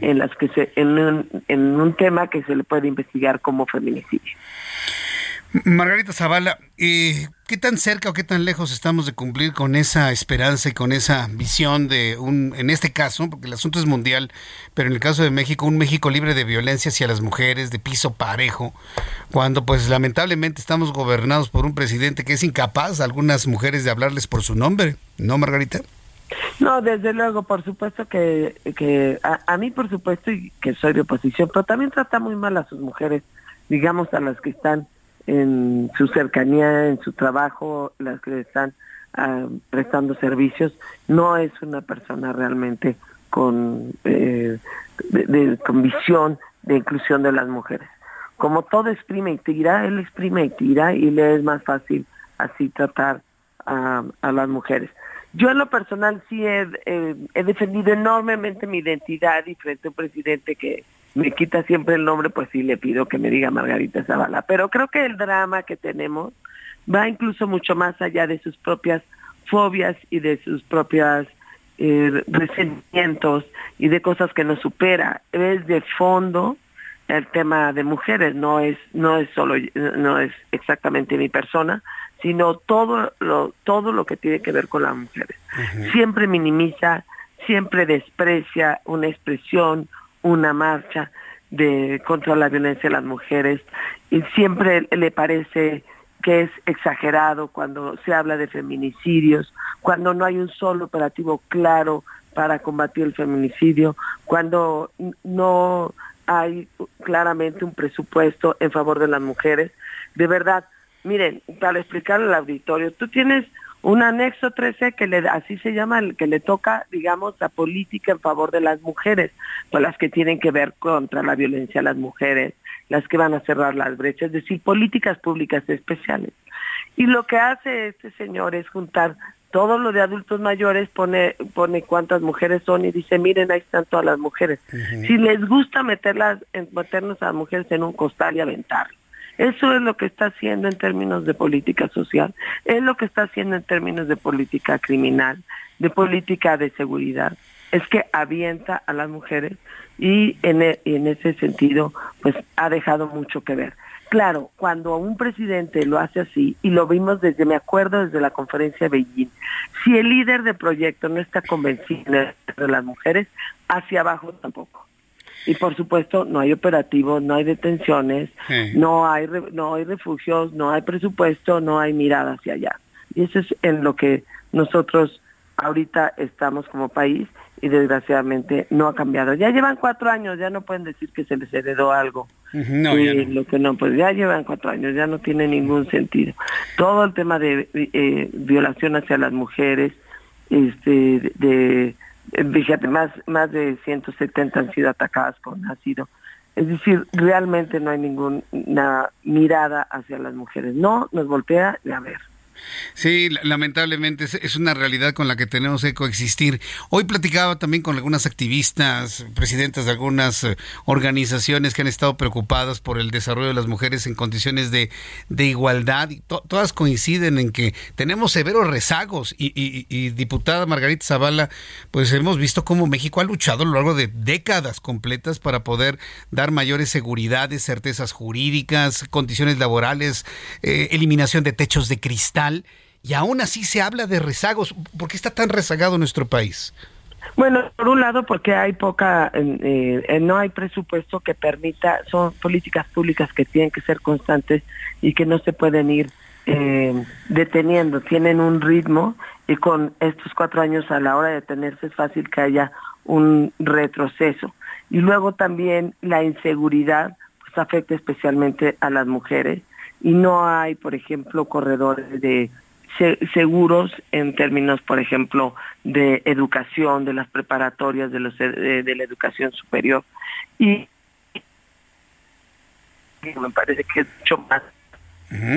en las que se, en un, en un tema que se le puede investigar como feminicidio. Margarita Zavala, eh, ¿qué tan cerca o qué tan lejos estamos de cumplir con esa esperanza y con esa visión de un, en este caso, porque el asunto es mundial, pero en el caso de México, un México libre de violencia hacia las mujeres, de piso parejo, cuando pues lamentablemente estamos gobernados por un presidente que es incapaz a algunas mujeres de hablarles por su nombre, ¿no, Margarita? No, desde luego, por supuesto que, que a, a mí por supuesto y que soy de oposición, pero también trata muy mal a sus mujeres, digamos a las que están en su cercanía, en su trabajo, las que están ah, prestando servicios, no es una persona realmente con, eh, de, con visión de inclusión de las mujeres. Como todo exprime y tira, él exprime y tira y le es más fácil así tratar a, las mujeres. Yo en lo personal sí he, he defendido enormemente mi identidad y frente a un presidente que me quita siempre el nombre, pues sí le pido que me diga Margarita Zavala. Pero creo que el drama que tenemos va incluso mucho más allá de sus propias fobias y de sus propias eh, resentimientos y de cosas que nos supera. Es de fondo el tema de mujeres, no es, no es solo, no es exactamente mi persona, sino todo lo, todo lo que tiene que ver con las mujeres. Siempre minimiza, siempre desprecia una expresión, una marcha de contra la violencia de las mujeres y siempre le parece que es exagerado cuando se habla de feminicidios, cuando no hay un solo operativo claro para combatir el feminicidio, cuando no hay claramente un presupuesto en favor de las mujeres. De verdad, miren, para explicarle al auditorio, tú tienes un anexo 13 que le, así se llama, que le toca, digamos, la política en favor de las mujeres, pues las que tienen que ver contra la violencia a las mujeres, las que van a cerrar las brechas, es decir, políticas públicas especiales. Y lo que hace este señor es juntar todo lo de adultos mayores, pone, pone cuántas mujeres son y dice, miren, ahí están todas las mujeres. Si les gusta meterlas, meternos a las mujeres en un costal y aventarlo. Eso es lo que está haciendo en términos de política social, es lo que está haciendo en términos de política criminal, de política de seguridad. Es que avienta a las mujeres y en, e, en ese sentido pues ha dejado mucho que ver. Claro, cuando un presidente lo hace así, y lo vimos desde, me acuerdo desde la conferencia de Beijing, si el líder de proyecto no está convencido de las mujeres, hacia abajo tampoco y por supuesto no hay operativos, no hay detenciones, no hay no hay refugios, no hay presupuesto, no hay mirada hacia allá. Y eso es en lo que nosotros ahorita estamos como país y desgraciadamente no ha cambiado. Ya llevan cuatro años, ya no pueden decir que se les heredó algo. No, y lo que no, pues ya llevan cuatro años, ya no tiene ningún sentido. Todo el tema de eh, violación hacia las mujeres, este, de fíjate, más, más de 170 han sido atacadas por nacido. Es decir, realmente no hay ninguna mirada hacia las mujeres. No nos voltea a ver. Sí, lamentablemente es una realidad con la que tenemos que coexistir. Hoy platicaba también con algunas activistas, presidentas de algunas eh, organizaciones que han estado preocupadas por el desarrollo de las mujeres en condiciones de, igualdad y todas coinciden en que tenemos severos rezagos y, diputada Margarita Zavala, pues hemos visto cómo México ha luchado a lo largo de décadas completas para poder dar mayores seguridades, certezas jurídicas, condiciones laborales, eh, eliminación de techos de cristal y aún así se habla de rezagos. ¿Por qué está tan rezagado nuestro país? Bueno, por un lado porque hay poca, eh, no hay presupuesto que permita, son políticas públicas que tienen que ser constantes y que no se pueden ir eh, deteniendo, tienen un ritmo y con estos cuatro años a la hora de detenerse es fácil que haya un retroceso. Y luego también la inseguridad pues afecta especialmente a las mujeres y no hay, por ejemplo, corredores de seguros en términos, por ejemplo, de educación, de las preparatorias, de, los, de, la educación superior. Y me parece que es mucho más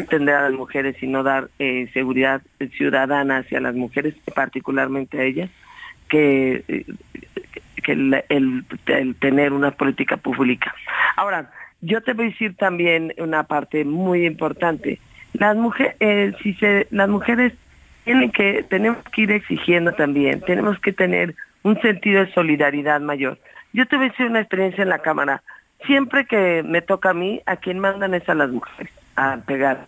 atender a las mujeres y no dar eh, seguridad ciudadana hacia las mujeres, particularmente a ellas, que, eh, que el, el tener una política pública. Ahora, yo te voy a decir también una parte muy importante. las mujeres, eh, si se, las mujeres tienen que, tenemos que ir exigiendo también, tenemos que tener un sentido de solidaridad mayor. Yo tuve una experiencia en la Cámara. Siempre que me toca a mí, a quien mandan es a las mujeres a pegar.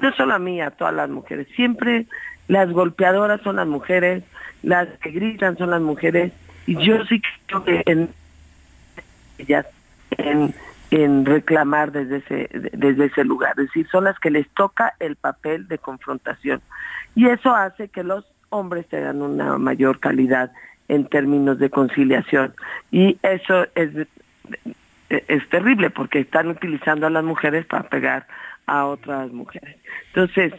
No solo a mí, a todas las mujeres. Siempre las golpeadoras son las mujeres, las que gritan son las mujeres. Y yo sí creo que en ellas, en, en reclamar desde ese, desde ese lugar. Es decir, son las que les toca el papel de confrontación. Y eso hace que los hombres tengan una mayor calidad en términos de conciliación. Y eso es, es terrible porque están utilizando a las mujeres para pegar a otras mujeres. Entonces,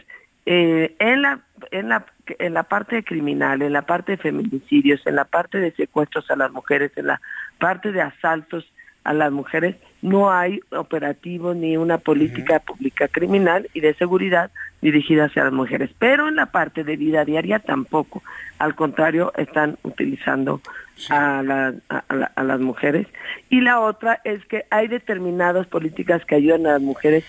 eh, en, la, en, la, en la parte criminal, en la parte de feminicidios, en la parte de secuestros a las mujeres, en la parte de asaltos a las mujeres, no hay operativo ni una política pública criminal y de seguridad dirigida hacia las mujeres. Pero en la parte de vida diaria tampoco. Al contrario, están utilizando a, a, las mujeres. Y la otra es que hay determinadas políticas que ayudan a las mujeres.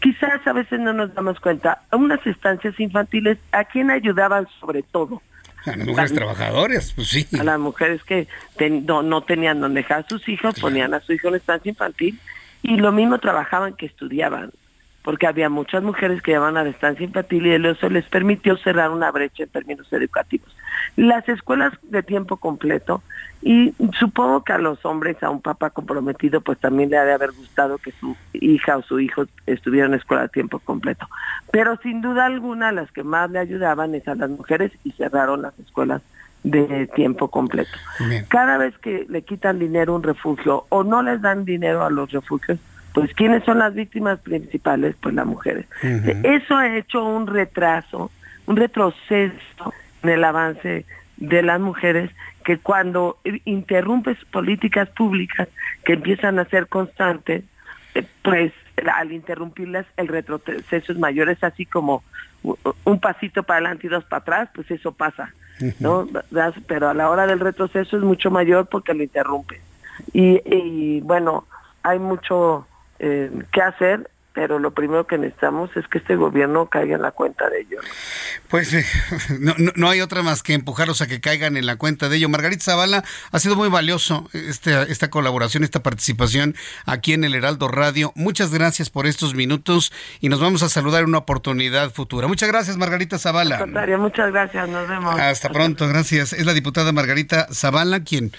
Quizás a veces no nos damos cuenta. Unas estancias infantiles, ¿a quién ayudaban sobre todo? A las mujeres trabajadoras, pues sí. A las mujeres que no, tenían donde dejar a sus hijos, ponían a su hijo en estancia infantil y lo mismo trabajaban que estudiaban, porque había muchas mujeres que iban a la estancia infantil y eso les permitió cerrar una brecha en términos educativos. Las escuelas de tiempo completo, y supongo que a los hombres, a un papá comprometido, pues también le ha de haber gustado que su hija o su hijo estuviera en escuela de tiempo completo. Pero sin duda alguna, las que más le ayudaban es a las mujeres y cerraron las escuelas de tiempo completo. Cada vez que le quitan dinero a un refugio o no les dan dinero a los refugios, pues ¿quiénes son las víctimas principales? Pues las mujeres. Eso ha hecho un retraso, un retroceso en el avance de las mujeres que cuando interrumpes políticas públicas que empiezan a ser constantes, eh, pues al interrumpirlas el retroceso es mayor, es así como un pasito para adelante y dos para atrás, pues eso pasa, ¿no? Pero a la hora del retroceso es mucho mayor porque lo interrumpe. Y, y bueno, hay mucho eh, que hacer pero lo primero que necesitamos es que este gobierno caiga en la cuenta de ello. Pues eh, *laughs* no, no, hay otra más que empujarlos a que caigan en la cuenta de ello. Margarita Zavala, ha sido muy valioso esta, esta colaboración, esta participación aquí en el Heraldo Radio. Muchas gracias por estos minutos y nos vamos a saludar en una oportunidad futura. Muchas gracias, Margarita Zavala. Muchas gracias, nos vemos. Hasta pronto, gracias. Es la diputada Margarita Zavala quien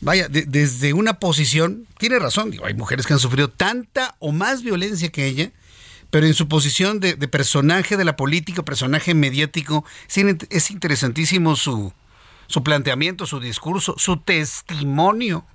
vaya, desde una posición, tiene razón, digo, hay mujeres que han sufrido tanta o más violencia que ella, pero en su posición de, personaje de la política, personaje mediático, es interesantísimo su, su planteamiento, su discurso, su testimonio.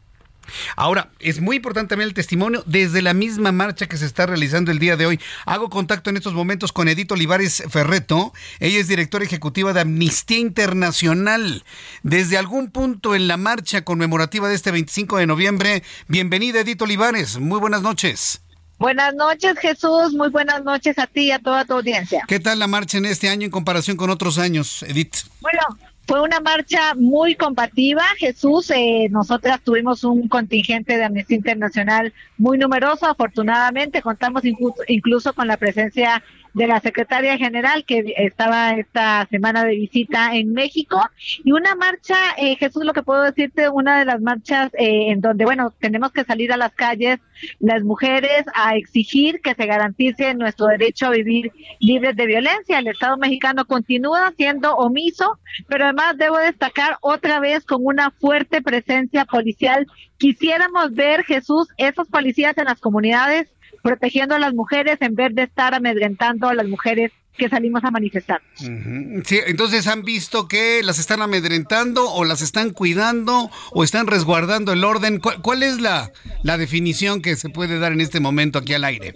Ahora, es muy importante también el testimonio desde la misma marcha que se está realizando el día de hoy. Hago contacto en estos momentos con Edith Olivares Ferreto. Ella es directora ejecutiva de Amnistía Internacional. Desde algún punto en la marcha conmemorativa de este 25 de noviembre, bienvenida Edith Olivares. Muy buenas noches. Buenas noches, Jesús. Muy buenas noches a ti y a toda tu audiencia. ¿Qué tal la marcha en este año en comparación con otros años, Edith? Bueno, fue una marcha muy combativa, Jesús. Eh, nosotras tuvimos un contingente de Amnistía Internacional muy numeroso. Afortunadamente, contamos incluso con la presencia de la secretaria general que estaba esta semana de visita en México y una marcha, eh, Jesús, lo que puedo decirte, una de las marchas eh, en donde, bueno, tenemos que salir a las calles las mujeres a exigir que se garantice nuestro derecho a vivir libres de violencia. El Estado mexicano continúa siendo omiso, pero además debo destacar otra vez con una fuerte presencia policial. Quisiéramos ver, Jesús, esos policías en las comunidades protegiendo a las mujeres en vez de estar amedrentando a las mujeres que salimos a manifestar. Sí, entonces han visto que las están amedrentando o las están cuidando o están resguardando el orden. ¿Cuál, es la, la definición que se puede dar en este momento aquí al aire?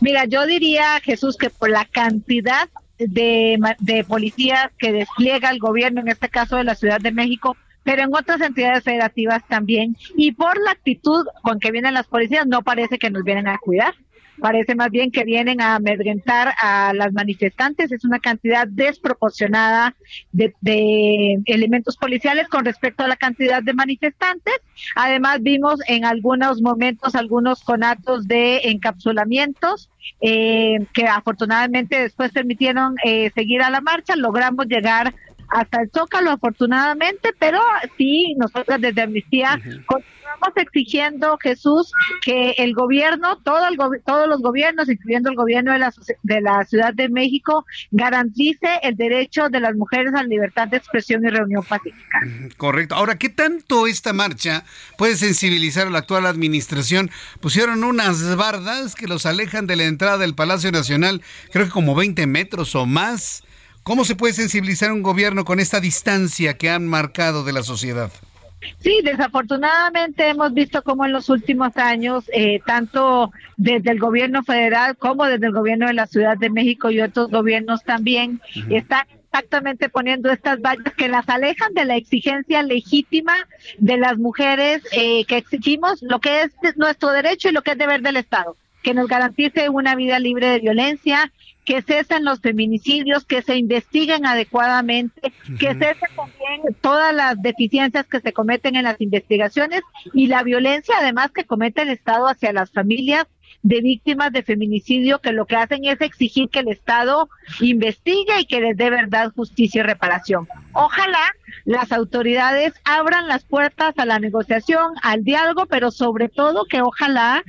Mira, yo diría, Jesús, que por la cantidad de, de policías que despliega el gobierno, en este caso de la Ciudad de México, pero en otras entidades federativas también. Y por la actitud con que vienen las policías, no parece que nos vienen a cuidar. parece más bien que vienen a amedrentar a las manifestantes. Es una cantidad desproporcionada de, de elementos policiales con respecto a la cantidad de manifestantes. Además, vimos en algunos momentos algunos conatos de encapsulamientos eh, que afortunadamente después permitieron eh, seguir a la marcha. Logramos llegar hasta el Zócalo, afortunadamente, pero sí, nosotros desde Amnistía continuamos exigiendo, Jesús, que el gobierno, todo el todos los gobiernos, incluyendo el gobierno de la, de la Ciudad de México, garantice el derecho de las mujeres a la libertad de expresión y reunión pacífica. Correcto. Ahora, ¿qué tanto esta marcha puede sensibilizar a la actual administración? Pusieron unas bardas que los alejan de la entrada del Palacio Nacional, creo que como 20 metros o más. ¿Cómo se puede sensibilizar un gobierno con esta distancia que han marcado de la sociedad? Sí, desafortunadamente hemos visto cómo en los últimos años, eh, tanto desde el gobierno federal como desde el gobierno de la Ciudad de México y otros gobiernos también, están exactamente poniendo estas vallas que las alejan de la exigencia legítima de las mujeres eh, que exigimos lo que es nuestro derecho y lo que es deber del Estado que nos garantice una vida libre de violencia, que cesen los feminicidios, que se investiguen adecuadamente, que cesen también todas las deficiencias que se cometen en las investigaciones y la violencia además que comete el Estado hacia las familias de víctimas de feminicidio que lo que hacen es exigir que el Estado investigue y que les dé verdad, justicia y reparación. Ojalá las autoridades abran las puertas a la negociación, al diálogo, pero sobre todo que ojalá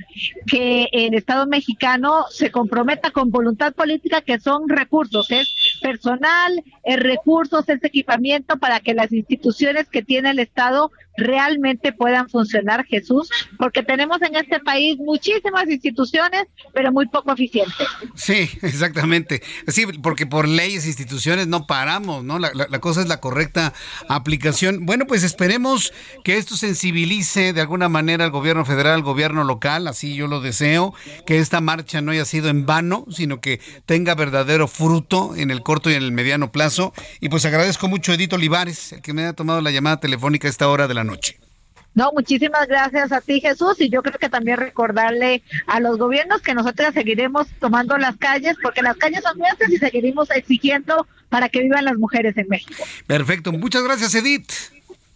que el Estado mexicano se comprometa con voluntad política, que son recursos, es personal, es recursos, es equipamiento para que las instituciones que tiene el Estado realmente puedan funcionar, Jesús, porque tenemos en este país muchísimas instituciones, pero muy poco eficientes. Sí, *laughs* exactamente. Sí, porque por leyes, instituciones no paramos, ¿no? La, la, cosa es la correcta aplicación. Bueno, pues esperemos que esto sensibilice de alguna manera al gobierno federal, al gobierno local, así yo lo deseo, que esta marcha no haya sido en vano, sino que tenga verdadero fruto en el corto y en el mediano plazo. Y pues agradezco mucho a Edito Olivares, el que me ha tomado la llamada telefónica a esta hora de la noche. No, muchísimas gracias a ti Jesús y yo creo que también recordarle a los gobiernos que nosotros seguiremos tomando las calles porque las calles son nuestras y seguiremos exigiendo para que vivan las mujeres en México. Perfecto, muchas gracias Edith.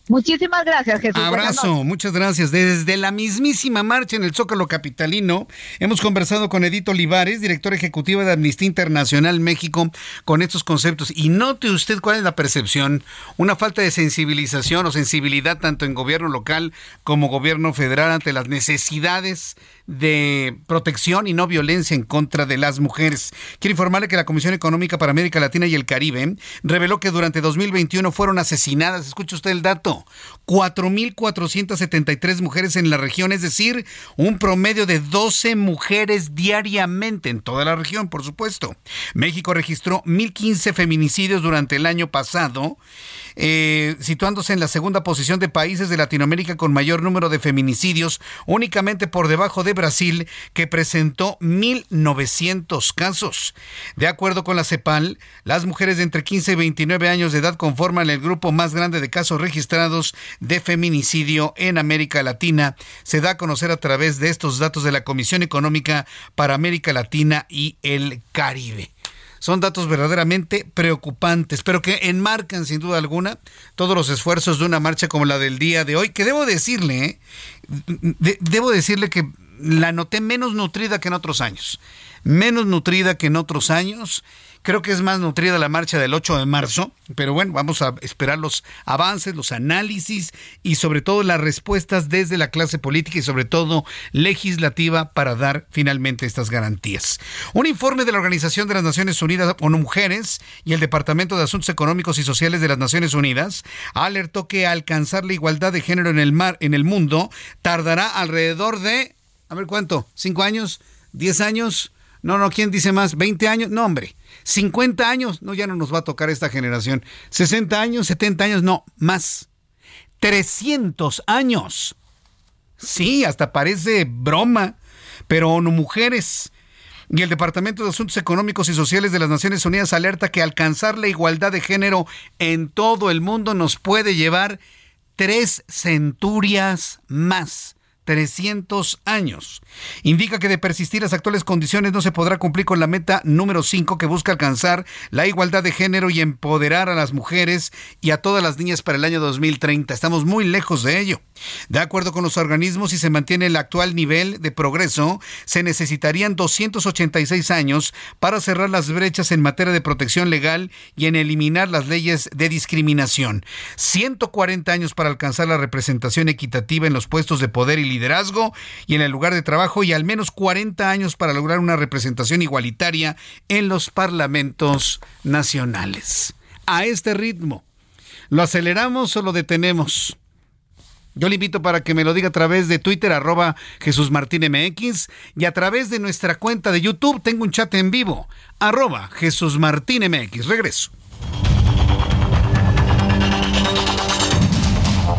Muchísimas gracias, Jesús. Abrazo, muchas gracias. Desde la mismísima marcha en el Zócalo Capitalino, hemos conversado con Edith Olivares, directora ejecutiva de Amnistía Internacional México, con estos conceptos. Y note usted cuál es la percepción, una falta de sensibilización o sensibilidad tanto en gobierno local como gobierno federal ante las necesidades de protección y no violencia en contra de las mujeres. Quiero informarle que la Comisión Económica para América Latina y el Caribe reveló que durante 2021 fueron asesinadas, escucha usted el dato, 4.473 mujeres en la región, es decir, un promedio de 12 mujeres diariamente en toda la región, por supuesto. México registró 1.015 feminicidios durante el año pasado eh, situándose en la segunda posición de países de Latinoamérica con mayor número de feminicidios, únicamente por debajo de Brasil, que presentó 1.900 casos. De acuerdo con la CEPAL, las mujeres de entre 15 y 29 años de edad conforman el grupo más grande de casos registrados de feminicidio en América Latina. Se da a conocer a través de estos datos de la Comisión Económica para América Latina y el Caribe son datos verdaderamente preocupantes, pero que enmarcan sin duda alguna todos los esfuerzos de una marcha como la del día de hoy, que debo decirle, ¿eh? debo decirle que la noté menos nutrida que en otros años, menos nutrida que en otros años Creo que es más nutrida la marcha del 8 de marzo, pero bueno, vamos a esperar los avances, los análisis y sobre todo las respuestas desde la clase política y sobre todo legislativa para dar finalmente estas garantías. Un informe de la Organización de las Naciones Unidas ONU Mujeres y el Departamento de Asuntos Económicos y Sociales de las Naciones Unidas alertó que alcanzar la igualdad de género en el mar en el mundo tardará alrededor de a ver cuánto, ¿cinco años? ¿Diez años? No, no, ¿quién dice más? ¿20 años? No, hombre. 50 años, no, ya no nos va a tocar esta generación. 60 años, 70 años, no, más. 300 años. Sí, hasta parece broma, pero no mujeres. Y el Departamento de Asuntos Económicos y Sociales de las Naciones Unidas alerta que alcanzar la igualdad de género en todo el mundo nos puede llevar tres centurias más 300 años. Indica que de persistir las actuales condiciones no se podrá cumplir con la meta número 5 que busca alcanzar la igualdad de género y empoderar a las mujeres y a todas las niñas para el año 2030. Estamos muy lejos de ello. De acuerdo con los organismos, si se mantiene el actual nivel de progreso, se necesitarían 286 años para cerrar las brechas en materia de protección legal y en eliminar las leyes de discriminación. 140 años para alcanzar la representación equitativa en los puestos de poder y liderazgo y en el lugar de trabajo y al menos 40 años para lograr una representación igualitaria en los parlamentos nacionales. A este ritmo, ¿lo aceleramos o lo detenemos? Yo le invito para que me lo diga a través de Twitter, arroba Jesús Martín MX, y a través de nuestra cuenta de YouTube. Tengo un chat en vivo, arroba Jesús Martín MX. Regreso.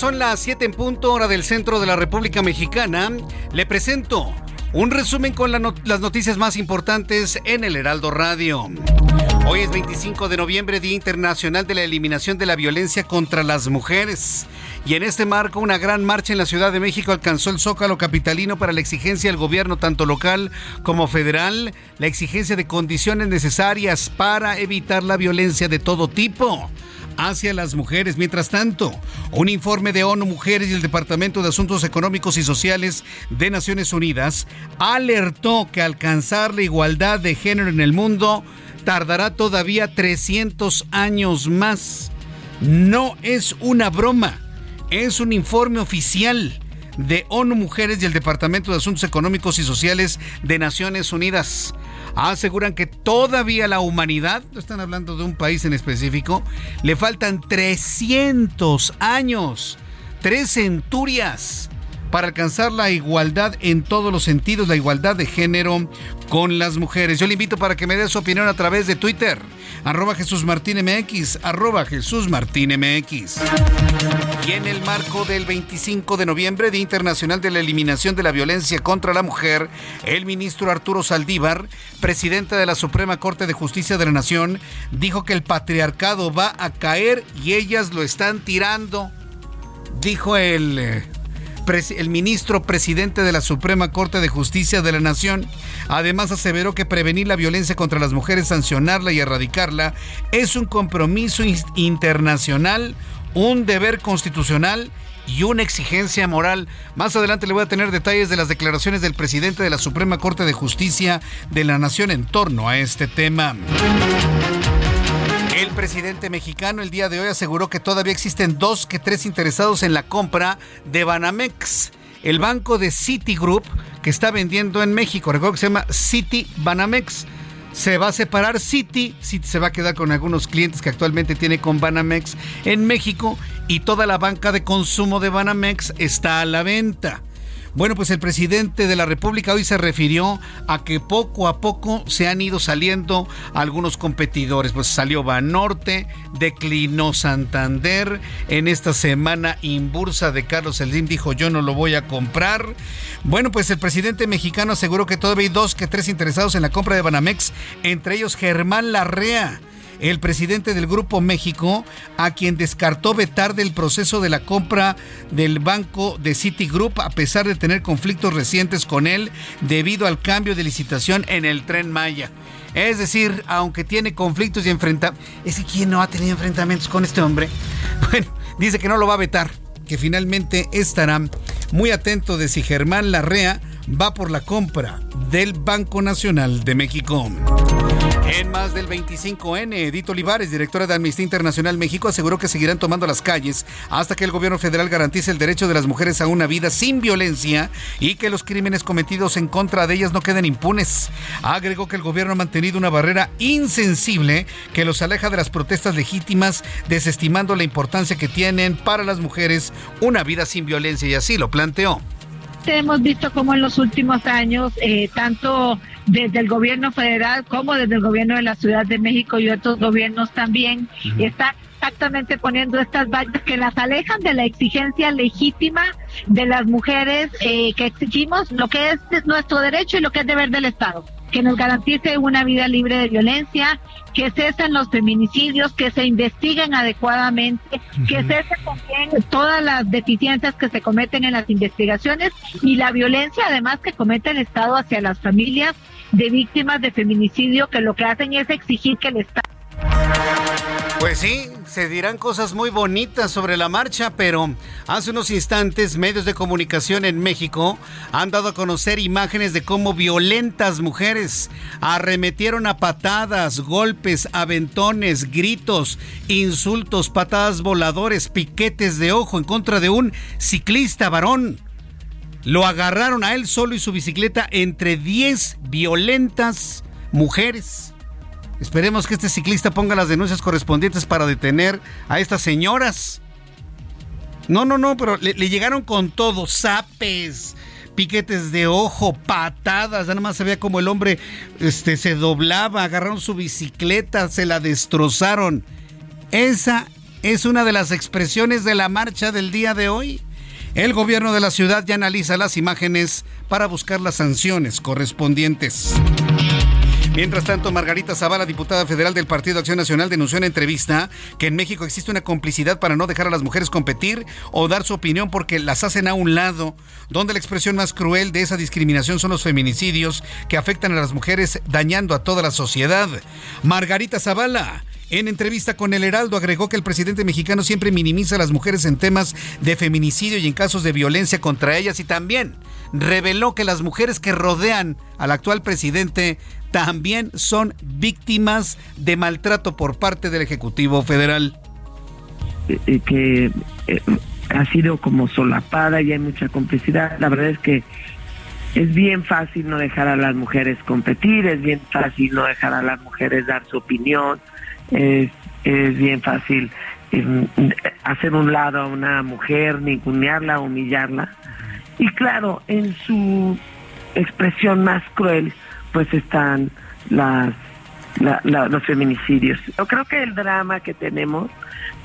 Son las 7 en punto, hora del centro de la República Mexicana. Le presento un resumen con las noticias más importantes en el Heraldo Radio. Hoy es 25 de noviembre, Día Internacional de la Eliminación de la Violencia contra las Mujeres. Y en este marco, una gran marcha en la Ciudad de México alcanzó el Zócalo Capitalino para la exigencia del gobierno, tanto local como federal, la exigencia de condiciones necesarias para evitar la violencia de todo tipo hacia las mujeres. Mientras tanto, un informe de ONU Mujeres y el Departamento de Asuntos Económicos y Sociales de Naciones Unidas alertó que alcanzar la igualdad de género en el mundo tardará todavía 300 años más. No es una broma, es un informe oficial de ONU Mujeres y el Departamento de Asuntos Económicos y Sociales de Naciones Unidas aseguran que todavía la humanidad, no están hablando de un país en específico, le faltan 300 años, tres centurias para alcanzar la igualdad en todos los sentidos, la igualdad de género con las mujeres. Yo le invito para que me dé su opinión a través de Twitter, arroba Jesús MX, arroba Jesús Martín MX. Y en el marco del 25 de noviembre, Día Internacional de la Eliminación de la Violencia contra la Mujer, el ministro Arturo Saldívar, presidente de la Suprema Corte de Justicia de la Nación, dijo que el patriarcado va a caer y ellas lo están tirando. Dijo el eh, el ministro presidente de la Suprema Corte de Justicia de la Nación. Además aseveró que prevenir la violencia contra las mujeres, sancionarla y erradicarla es un compromiso internacional, un deber constitucional y una exigencia moral. Más adelante le voy a tener detalles de las declaraciones del presidente de la Suprema Corte de Justicia de la Nación en torno a este tema. El presidente mexicano el día de hoy aseguró que todavía existen dos que tres interesados en la compra de Banamex, el banco de Citigroup que está vendiendo en México. Recuerdo que se llama Citi Banamex. Se va a separar Citi, Citi se va a quedar con algunos clientes que actualmente tiene con Banamex en México y toda la banca de consumo de Banamex está a la venta. Bueno, pues el presidente de la República hoy se refirió a que poco a poco se han ido saliendo algunos competidores. Pues salió Banorte, declinó Santander. En esta semana, Inbursa de Carlos Slim dijo: Yo no lo voy a comprar. Bueno, pues el presidente mexicano aseguró que todavía hay dos que tres interesados en la compra de Banamex, entre ellos Germán Larrea el presidente del Grupo México, a quien descartó vetar del proceso de la compra del banco de Citigroup, a pesar de tener conflictos recientes con él debido al cambio de licitación en el tren Maya. Es decir, aunque tiene conflictos y enfrentamientos, es que ¿quién no ha tenido enfrentamientos con este hombre? *laughs* Bueno, dice que no lo va a vetar, que finalmente estará muy atento de si Germán Larrea va por la compra del Banco Nacional de México. En más del 25N, Edith Olivares, directora de Amnistía Internacional México, aseguró que seguirán tomando las calles hasta que el gobierno federal garantice el derecho de las mujeres a una vida sin violencia y que los crímenes cometidos en contra de ellas no queden impunes. Agregó que el gobierno ha mantenido una barrera insensible que los aleja de las protestas legítimas, desestimando la importancia que tienen para las mujeres una vida sin violencia y así lo planteó hemos visto como en los últimos años, eh, tanto desde el gobierno federal como desde el gobierno de la Ciudad de México y otros gobiernos también, están exactamente poniendo estas vallas que las alejan de la exigencia legítima de las mujeres eh, que exigimos lo que es nuestro derecho y lo que es deber del Estado que nos garantice una vida libre de violencia, que cesen los feminicidios, que se investiguen adecuadamente, que cesen también todas las deficiencias que se cometen en las investigaciones y la violencia además que comete el Estado hacia las familias de víctimas de feminicidio, que lo que hacen es exigir que el Estado pues sí, se dirán cosas muy bonitas sobre la marcha, pero hace unos instantes medios de comunicación en México han dado a conocer imágenes de cómo violentas mujeres arremetieron a patadas, golpes, aventones, gritos, insultos, patadas voladores, piquetes de ojo en contra de un ciclista varón. Lo agarraron a él solo y su bicicleta entre 10 violentas mujeres Esperemos que este ciclista ponga las denuncias correspondientes para detener a estas señoras. No, no, no, pero le, llegaron con todo, zapes, piquetes de ojo, patadas, nada más se veía como el hombre este, se doblaba, agarraron su bicicleta, se la destrozaron. Esa es una de las expresiones de la marcha del día de hoy. El gobierno de la ciudad ya analiza las imágenes para buscar las sanciones correspondientes. Mientras tanto, Margarita Zavala, diputada federal del Partido Acción Nacional, denunció en entrevista que en México existe una complicidad para no dejar a las mujeres competir o dar su opinión porque las hacen a un lado, donde la expresión más cruel de esa discriminación son los feminicidios que afectan a las mujeres dañando a toda la sociedad. Margarita Zavala en entrevista con El Heraldo agregó que el presidente mexicano siempre minimiza a las mujeres en temas de feminicidio y en casos de violencia contra ellas y también reveló que las mujeres que rodean al actual presidente también son víctimas de maltrato por parte del Ejecutivo Federal. Eh, eh, que eh, ha sido como solapada y hay mucha complicidad. La verdad es que es bien fácil no dejar a las mujeres competir, es bien fácil no dejar a las mujeres dar su opinión, es, es bien fácil hacer un lado a una mujer, ningunearla, humillarla. Y claro, en su expresión más cruel, pues están las los feminicidios. Yo creo que el drama que tenemos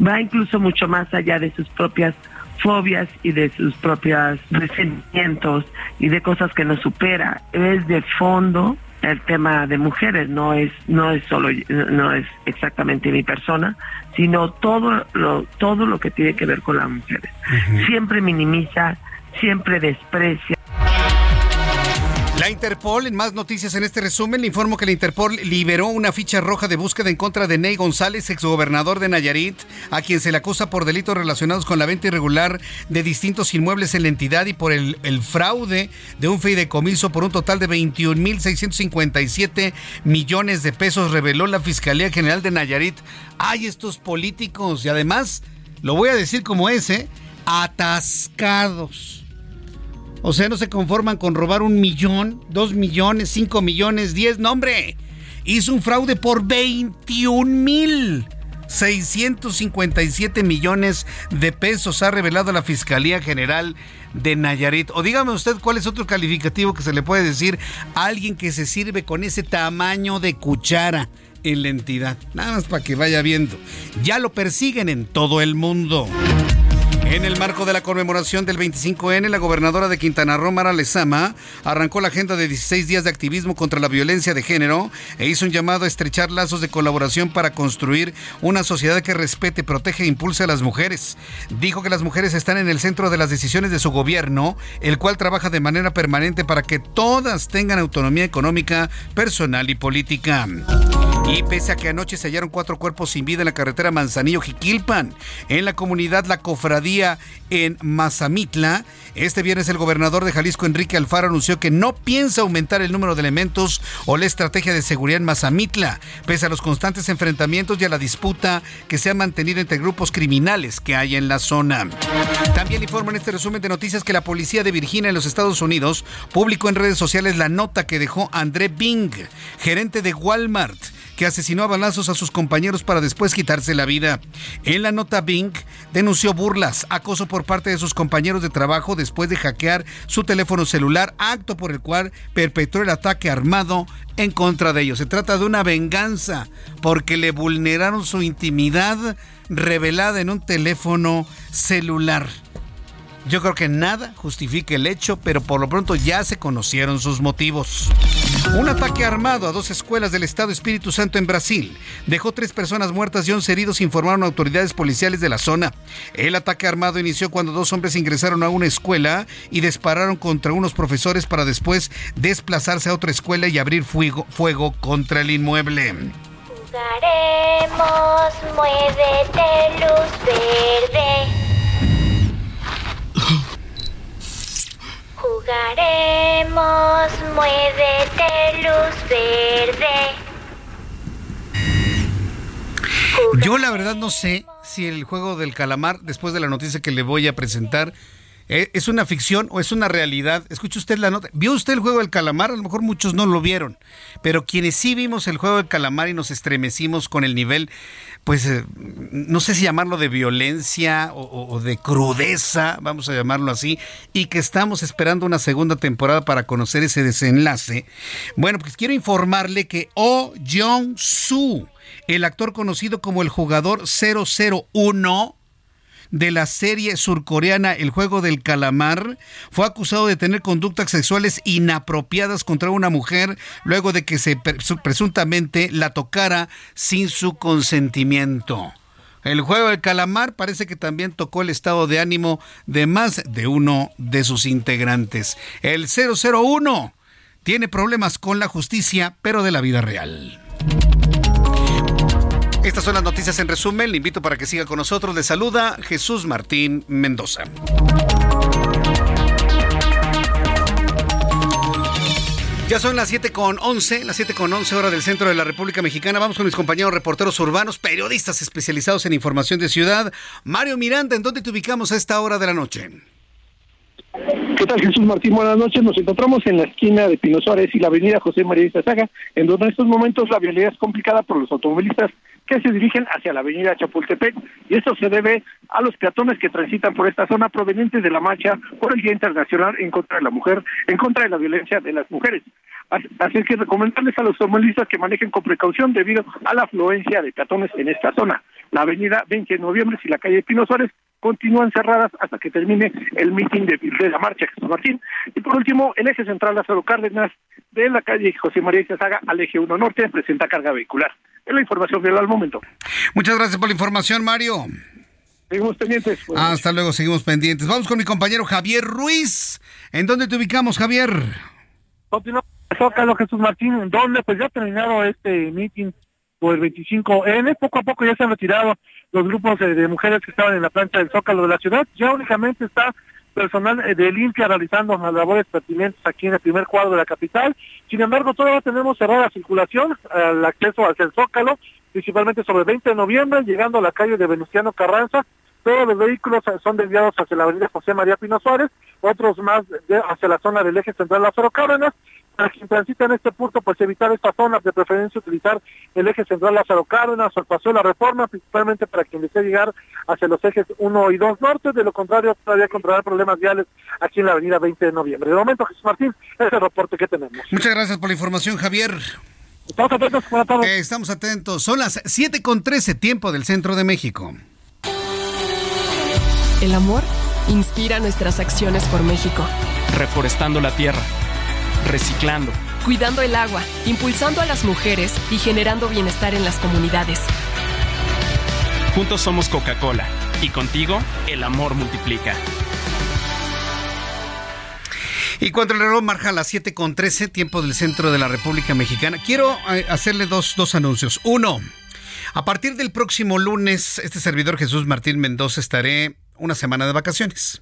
va incluso mucho más allá de sus propias fobias y de sus propios resentimientos y de cosas que nos supera. Es de fondo el tema de mujeres, no es no es solo no es exactamente mi persona, sino todo lo todo lo que tiene que ver con las mujeres. Siempre minimiza, siempre desprecia la Interpol, en más noticias en este resumen, le informo que la Interpol liberó una ficha roja de búsqueda en contra de Ney González, exgobernador de Nayarit, a quien se le acusa por delitos relacionados con la venta irregular de distintos inmuebles en la entidad y por el, fraude de un fideicomiso por un total de 21.657 millones de pesos, reveló la Fiscalía General de Nayarit. Hay estos políticos y además, lo voy a decir como ese, ¿eh? atascados o sea, no se conforman con robar un millón, dos millones, cinco millones, diez. No, hombre. Hizo un fraude por 21 mil. 657 millones de pesos ha revelado la Fiscalía General de Nayarit. O dígame usted cuál es otro calificativo que se le puede decir a alguien que se sirve con ese tamaño de cuchara en la entidad. Nada más para que vaya viendo. Ya lo persiguen en todo el mundo. En el marco de la conmemoración del 25N, la gobernadora de Quintana Roo, Mara Lezama, arrancó la agenda de 16 días de activismo contra la violencia de género e hizo un llamado a estrechar lazos de colaboración para construir una sociedad que respete, protege e impulse a las mujeres. Dijo que las mujeres están en el centro de las decisiones de su gobierno, el cual trabaja de manera permanente para que todas tengan autonomía económica, personal y política. Y pese a que anoche se hallaron cuatro cuerpos sin vida en la carretera Manzanillo-Jiquilpan, en la comunidad La Cofradía en Mazamitla, este viernes el gobernador de Jalisco, Enrique Alfaro, anunció que no piensa aumentar el número de elementos o la estrategia de seguridad en Mazamitla, pese a los constantes enfrentamientos y a la disputa que se ha mantenido entre grupos criminales que hay en la zona. También informa en este resumen de noticias que la policía de Virginia en los Estados Unidos publicó en redes sociales la nota que dejó André Bing, gerente de Walmart que asesinó a balazos a sus compañeros para después quitarse la vida. En la nota Bing denunció burlas, acoso por parte de sus compañeros de trabajo después de hackear su teléfono celular, acto por el cual perpetró el ataque armado en contra de ellos. Se trata de una venganza porque le vulneraron su intimidad revelada en un teléfono celular. Yo creo que nada justifica el hecho, pero por lo pronto ya se conocieron sus motivos. Un ataque armado a dos escuelas del Estado Espíritu Santo en Brasil dejó tres personas muertas y once heridos, informaron autoridades policiales de la zona. El ataque armado inició cuando dos hombres ingresaron a una escuela y dispararon contra unos profesores para después desplazarse a otra escuela y abrir fuego, fuego contra el inmueble. Jugaremos, muévete, luz verde. *gasps* Jugaremos, muévete, luz verde. Yo la verdad no sé si el juego del calamar, después de la noticia que le voy a presentar, ¿Es una ficción o es una realidad? Escuche usted la nota. ¿Vio usted el juego del calamar? A lo mejor muchos no lo vieron, pero quienes sí vimos el juego del calamar y nos estremecimos con el nivel, pues eh, no sé si llamarlo de violencia o, de crudeza, vamos a llamarlo así, y que estamos esperando una segunda temporada para conocer ese desenlace. Bueno, pues quiero informarle que Oh Jong-soo, el actor conocido como el jugador 001, de la serie surcoreana El juego del calamar, fue acusado de tener conductas sexuales inapropiadas contra una mujer luego de que se presuntamente la tocara sin su consentimiento. El juego del calamar parece que también tocó el estado de ánimo de más de uno de sus integrantes. El 001 tiene problemas con la justicia, pero de la vida real. Estas son las noticias en resumen. Le invito para que siga con nosotros. Le saluda Jesús Martín Mendoza. Ya son las 7 con 11, las 7 con 11 horas del centro de la República Mexicana. Vamos con mis compañeros reporteros urbanos, periodistas especializados en información de ciudad. Mario Miranda, ¿en dónde te ubicamos a esta hora de la noche? ¿Qué tal Jesús Martín? Buenas noches. Nos encontramos en la esquina de Pino Suárez y la avenida José María Izazaga, en donde en estos momentos la vialidad es complicada por los automovilistas que se dirigen hacia la avenida Chapultepec y esto se debe a los peatones que transitan por esta zona provenientes de la marcha por el Día Internacional en contra de la mujer, en contra de la violencia de las mujeres. Así que recomendarles a los automovilistas que manejen con precaución debido a la afluencia de peatones en esta zona. La avenida 20 de noviembre y la calle Pino Suárez continúan cerradas hasta que termine el mitin de, de, la marcha Jesús Martín. Y por último, el eje central Lázaro Cárdenas de la calle José María Izazaga al eje 1 Norte presenta carga vehicular. Es la información real al momento. Muchas gracias por la información, Mario. Seguimos pendientes. Hasta luego, seguimos pendientes. Vamos con mi compañero Javier Ruiz. ¿En dónde te ubicamos, Javier? Continuamos, Zócalo Jesús Martín, donde pues ya ha terminado este meeting por el 25N. Poco a poco ya se han retirado los grupos de, mujeres que estaban en la plancha del Zócalo de la ciudad. Ya únicamente está personal eh, de limpia realizando las labores pertinentes aquí en el primer cuadro de la capital. Sin embargo, todavía tenemos cerrada circulación, al acceso hacia el Zócalo, principalmente sobre el 20 de noviembre, llegando a la calle de Venustiano Carranza. Todos los vehículos son desviados hacia la avenida José María Pino Suárez, otros más hacia la zona del eje central Lázaro Cárdenas, para quien transita en este punto, pues evitar esta zona, de preferencia utilizar el eje central Lázaro Cárdenas o el paseo de la Reforma, principalmente para quien desee llegar hacia los ejes 1 y 2 norte, de lo contrario todavía controlar problemas viales aquí en la avenida 20 de noviembre. De momento, Jesús Martín, ese es el reporte que tenemos. Muchas gracias por la información, Javier. Estamos atentos, eh, estamos atentos. Son las 7 con 13, tiempo del centro de México. El amor inspira nuestras acciones por México. Reforestando la tierra reciclando, cuidando el agua, impulsando a las mujeres y generando bienestar en las comunidades. Juntos somos Coca-Cola y contigo el amor multiplica. Y cuando el reloj marca las 7 con 13, tiempo del centro de la República Mexicana, quiero eh, hacerle dos, dos anuncios. Uno, a partir del próximo lunes, este servidor Jesús Martín Mendoza estaré una semana de vacaciones.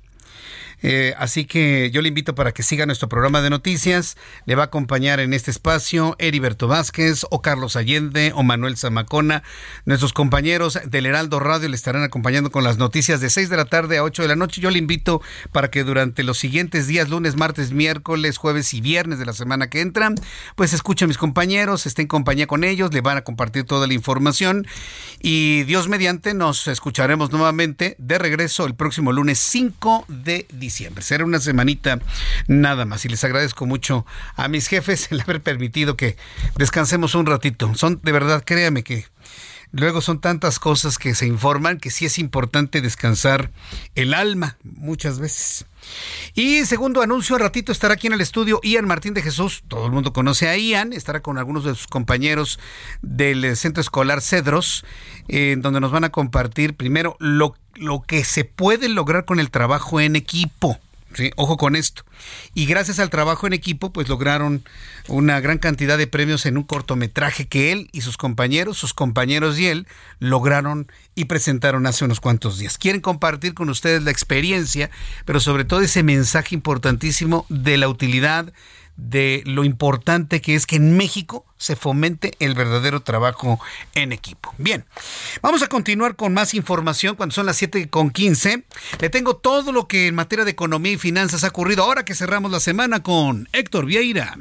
Eh, así que yo le invito para que siga nuestro programa de noticias. Le va a acompañar en este espacio Heriberto Vázquez o Carlos Allende o Manuel Zamacona. Nuestros compañeros del Heraldo Radio le estarán acompañando con las noticias de 6 de la tarde a 8 de la noche. Yo le invito para que durante los siguientes días, lunes, martes, miércoles, jueves y viernes de la semana que entran, pues escuche a mis compañeros, esté en compañía con ellos, le van a compartir toda la información y Dios mediante nos escucharemos nuevamente de regreso el próximo lunes 5 de diciembre. Será una semanita nada más. Y les agradezco mucho a mis jefes el haber permitido que descansemos un ratito. Son, de verdad, créame que Luego son tantas cosas que se informan que sí es importante descansar el alma muchas veces. Y segundo anuncio, al ratito estará aquí en el estudio Ian Martín de Jesús. Todo el mundo conoce a Ian, estará con algunos de sus compañeros del Centro Escolar Cedros, en donde nos van a compartir primero lo, lo que se puede lograr con el trabajo en equipo. Ojo con esto. Y gracias al trabajo en equipo, pues lograron una gran cantidad de premios en un cortometraje que él y sus compañeros, sus compañeros y él, lograron y presentaron hace unos cuantos días. Quieren compartir con ustedes la experiencia, pero sobre todo ese mensaje importantísimo de la utilidad de lo importante que es que en México se fomente el verdadero trabajo en equipo. Bien, vamos a continuar con más información cuando son las 7 con 15. Le tengo todo lo que en materia de economía y finanzas ha ocurrido ahora que cerramos la semana con Héctor Vieira.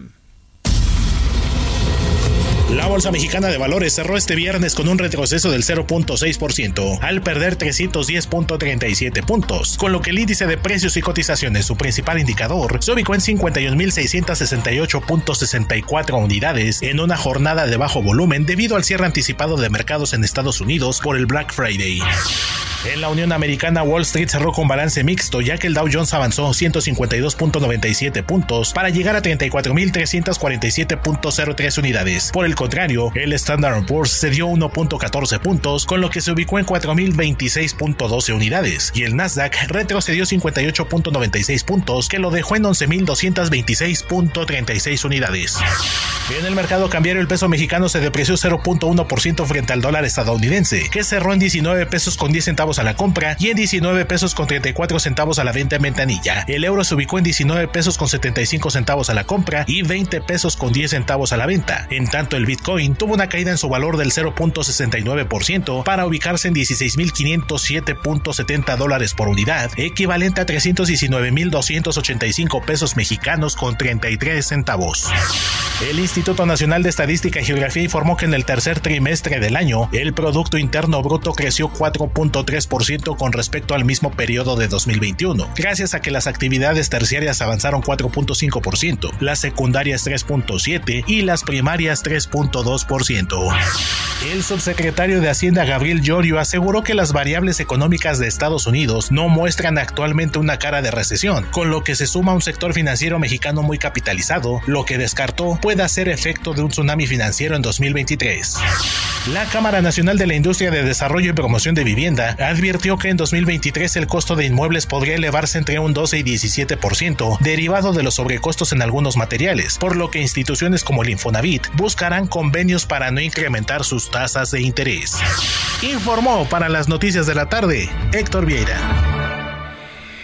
La Bolsa Mexicana de Valores cerró este viernes con un retroceso del 0.6% al perder 310.37 puntos, con lo que el índice de precios y cotizaciones, su principal indicador, se ubicó en 51.668.64 unidades en una jornada de bajo volumen debido al cierre anticipado de mercados en Estados Unidos por el Black Friday. En la Unión Americana, Wall Street cerró con balance mixto, ya que el Dow Jones avanzó 152.97 puntos para llegar a 34.347.03 unidades. Por el contrario, el Standard Poor's cedió 1.14 puntos, con lo que se ubicó en 4.026.12 unidades, y el Nasdaq retrocedió 58.96 puntos, que lo dejó en 11.226.36 unidades. En el mercado cambiario, el peso mexicano se depreció 0.1% frente al dólar estadounidense, que cerró en 19 pesos con 10 centavos a la compra y en 19 pesos con 34 centavos a la venta en ventanilla. El euro se ubicó en 19 pesos con 75 centavos a la compra y 20 pesos con 10 centavos a la venta. En tanto, el Bitcoin tuvo una caída en su valor del 0.69% para ubicarse en 16.507.70 dólares por unidad, equivalente a 319.285 pesos mexicanos con 33 centavos. El Instituto Nacional de Estadística y Geografía informó que en el tercer trimestre del año, el Producto Interno Bruto creció 4.3 con respecto al mismo periodo de 2021, gracias a que las actividades terciarias avanzaron 4.5%, las secundarias 3.7% y las primarias 3.2%. El subsecretario de Hacienda Gabriel Llorio aseguró que las variables económicas de Estados Unidos no muestran actualmente una cara de recesión, con lo que se suma un sector financiero mexicano muy capitalizado, lo que descartó pueda ser efecto de un tsunami financiero en 2023. La Cámara Nacional de la Industria de Desarrollo y Promoción de Vivienda advirtió que en 2023 el costo de inmuebles podría elevarse entre un 12 y 17%, derivado de los sobrecostos en algunos materiales, por lo que instituciones como el Infonavit buscarán convenios para no incrementar sus tasas de interés. Informó para las noticias de la tarde Héctor Vieira.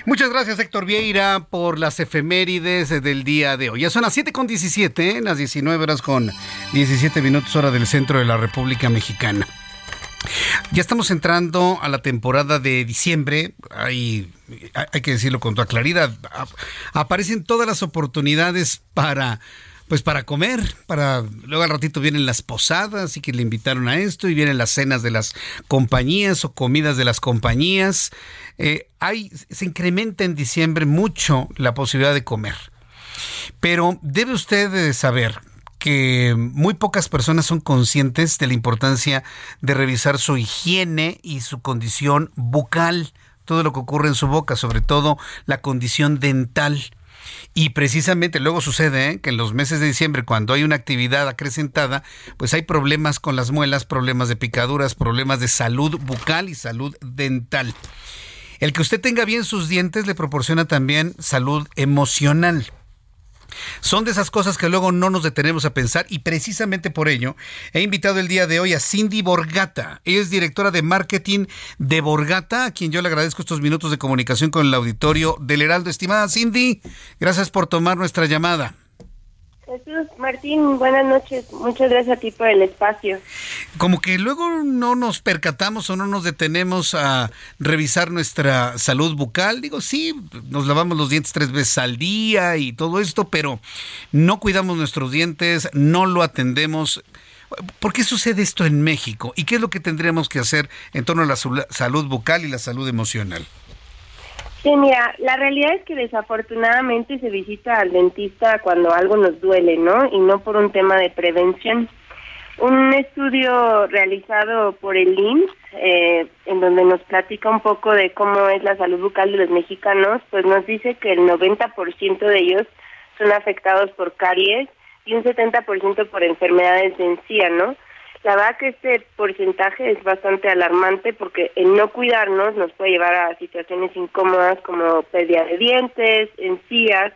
Muchas gracias Héctor Vieira por las efemérides del día de hoy. Ya son las 7 con 17, las 19 horas con 17 minutos hora del centro de la República Mexicana. Ya estamos entrando a la temporada de diciembre. Hay, hay que decirlo con toda claridad. Aparecen todas las oportunidades para pues para comer, para luego al ratito vienen las posadas y que le invitaron a esto y vienen las cenas de las compañías o comidas de las compañías. Eh, hay, se incrementa en diciembre mucho la posibilidad de comer. Pero debe usted saber que muy pocas personas son conscientes de la importancia de revisar su higiene y su condición bucal, todo lo que ocurre en su boca, sobre todo la condición dental. Y precisamente luego sucede ¿eh? que en los meses de diciembre, cuando hay una actividad acrecentada, pues hay problemas con las muelas, problemas de picaduras, problemas de salud bucal y salud dental. El que usted tenga bien sus dientes le proporciona también salud emocional. Son de esas cosas que luego no nos detenemos a pensar y precisamente por ello he invitado el día de hoy a Cindy Borgata. Es directora de marketing de Borgata, a quien yo le agradezco estos minutos de comunicación con el auditorio del Heraldo. Estimada Cindy, gracias por tomar nuestra llamada. Jesús Martín, buenas noches. Muchas gracias a ti por el espacio. Como que luego no nos percatamos o no nos detenemos a revisar nuestra salud bucal. Digo, sí, nos lavamos los dientes tres veces al día y todo esto, pero no cuidamos nuestros dientes, no lo atendemos. ¿Por qué sucede esto en México? ¿Y qué es lo que tendríamos que hacer en torno a la salud bucal y la salud emocional? Sí, mira, la realidad es que desafortunadamente se visita al dentista cuando algo nos duele, ¿no? Y no por un tema de prevención. Un estudio realizado por el IMSS, eh, en donde nos platica un poco de cómo es la salud bucal de los mexicanos, pues nos dice que el 90% de ellos son afectados por caries y un 70% por enfermedades de encía, ¿no? La verdad que este porcentaje es bastante alarmante porque el no cuidarnos nos puede llevar a situaciones incómodas como pérdida de dientes, encías,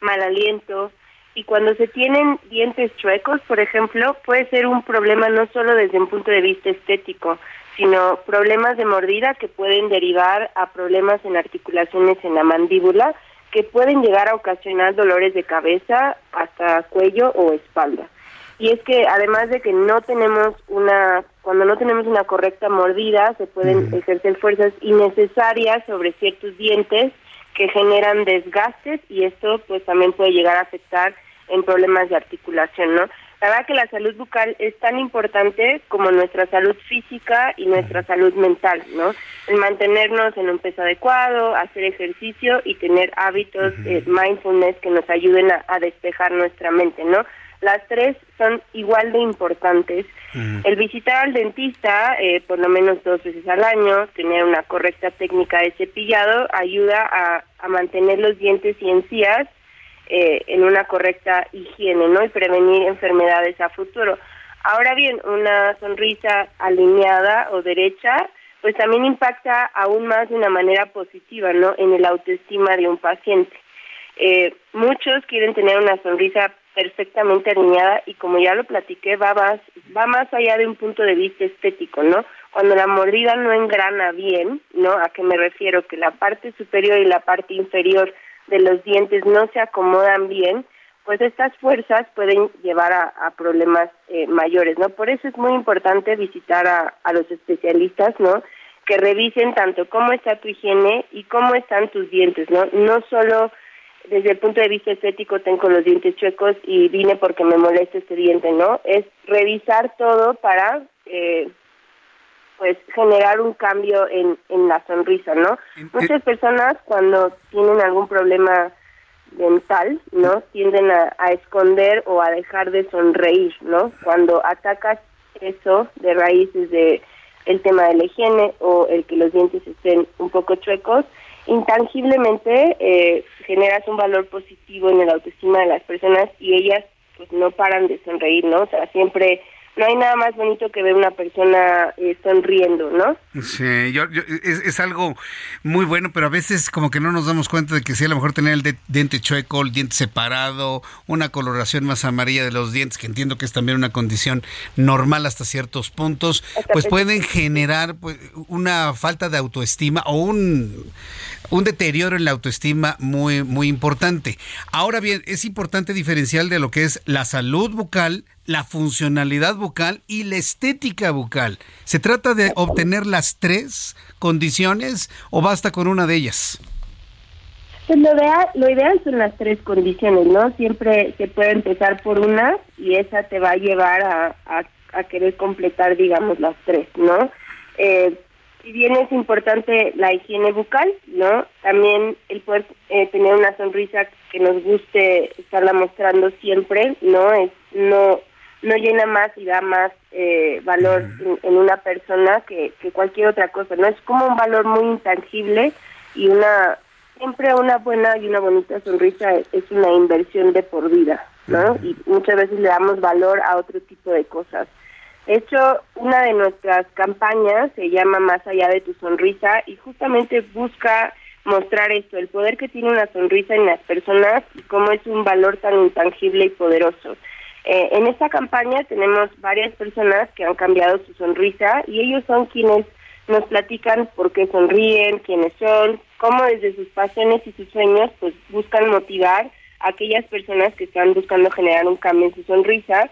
mal aliento. Y cuando se tienen dientes chuecos, por ejemplo, puede ser un problema no solo desde un punto de vista estético, sino problemas de mordida que pueden derivar a problemas en articulaciones en la mandíbula que pueden llegar a ocasionar dolores de cabeza hasta cuello o espalda y es que además de que no tenemos una, cuando no tenemos una correcta mordida, se pueden ejercer fuerzas innecesarias sobre ciertos dientes que generan desgastes y esto pues también puede llegar a afectar en problemas de articulación, ¿no? La verdad que la salud bucal es tan importante como nuestra salud física y nuestra salud mental, ¿no? El mantenernos en un peso adecuado, hacer ejercicio y tener hábitos de mindfulness que nos ayuden a despejar nuestra mente, ¿no? Las tres son igual de importantes. El visitar al dentista eh, por lo menos dos veces al año, tener una correcta técnica de cepillado, ayuda a, mantener los dientes y encías eh, en una correcta higiene, ¿no? Y prevenir enfermedades a futuro. Ahora bien, una sonrisa alineada o derecha, pues también impacta aún más de una manera positiva, ¿no? En el autoestima de un paciente. Eh, muchos quieren tener una sonrisa perfectamente alineada y como ya lo platiqué, va más, va más allá de un punto de vista estético, ¿no? Cuando la mordida no engrana bien, ¿no? ¿A qué me refiero? Que la parte superior y la parte inferior de los dientes no se acomodan bien, pues estas fuerzas pueden llevar a, problemas eh, mayores, ¿no? Por eso es muy importante visitar a, a los especialistas, ¿no? Que revisen tanto cómo está tu higiene y cómo están tus dientes, ¿no? No solo desde el punto de vista estético tengo los dientes chuecos y vine porque me molesta este diente, ¿no? Es revisar todo para eh, pues generar un cambio en, en la sonrisa, ¿no? Muchas personas cuando tienen algún problema dental, ¿no? Tienden a, a esconder o a dejar de sonreír, ¿no? Cuando atacas eso de raíces de el tema de la higiene o el que los dientes estén un poco chuecos, intangiblemente eh, generas un valor positivo en el autoestima de las personas y ellas pues no paran de sonreír, ¿no? O sea, siempre no hay nada más bonito que ver una persona eh, sonriendo, ¿no? Sí, yo, es, algo muy bueno, pero a veces como que no nos damos cuenta de que sí, a lo mejor tener el diente chueco, el diente separado, una coloración más amarilla de los dientes, que entiendo que es también una condición normal hasta ciertos puntos, pues pueden generar pues, una falta de autoestima o un un deterioro en la autoestima muy, muy importante. Ahora bien, es importante diferenciar de lo que es la salud bucal, la funcionalidad bucal y la estética bucal. ¿Se trata de obtener las tres condiciones o basta con una de ellas? Pues lo, ideal, lo ideal son las tres condiciones, ¿no? Siempre se puede empezar por una y esa te va a llevar a, a, querer completar, digamos, las tres, ¿no? Eh, si bien es importante la higiene bucal, ¿no? También el poder eh, tener una sonrisa que nos guste estarla mostrando siempre, ¿no? Es, no no llena más y da más eh, valor en, una persona que, que cualquier otra cosa, ¿no? Es como un valor muy intangible y una siempre una buena y una bonita sonrisa es una inversión de por vida, ¿no? Y muchas veces le damos valor a otro tipo de cosas. De hecho, una de nuestras campañas se llama Más allá de tu sonrisa y justamente busca mostrar esto, el poder que tiene una sonrisa en las personas y cómo es un valor tan intangible y poderoso. Eh, en esta campaña tenemos varias personas que han cambiado su sonrisa y ellos son quienes nos platican por qué sonríen, quiénes son, cómo desde sus pasiones y sus sueños pues buscan motivar a aquellas personas que están buscando generar un cambio en su sonrisa,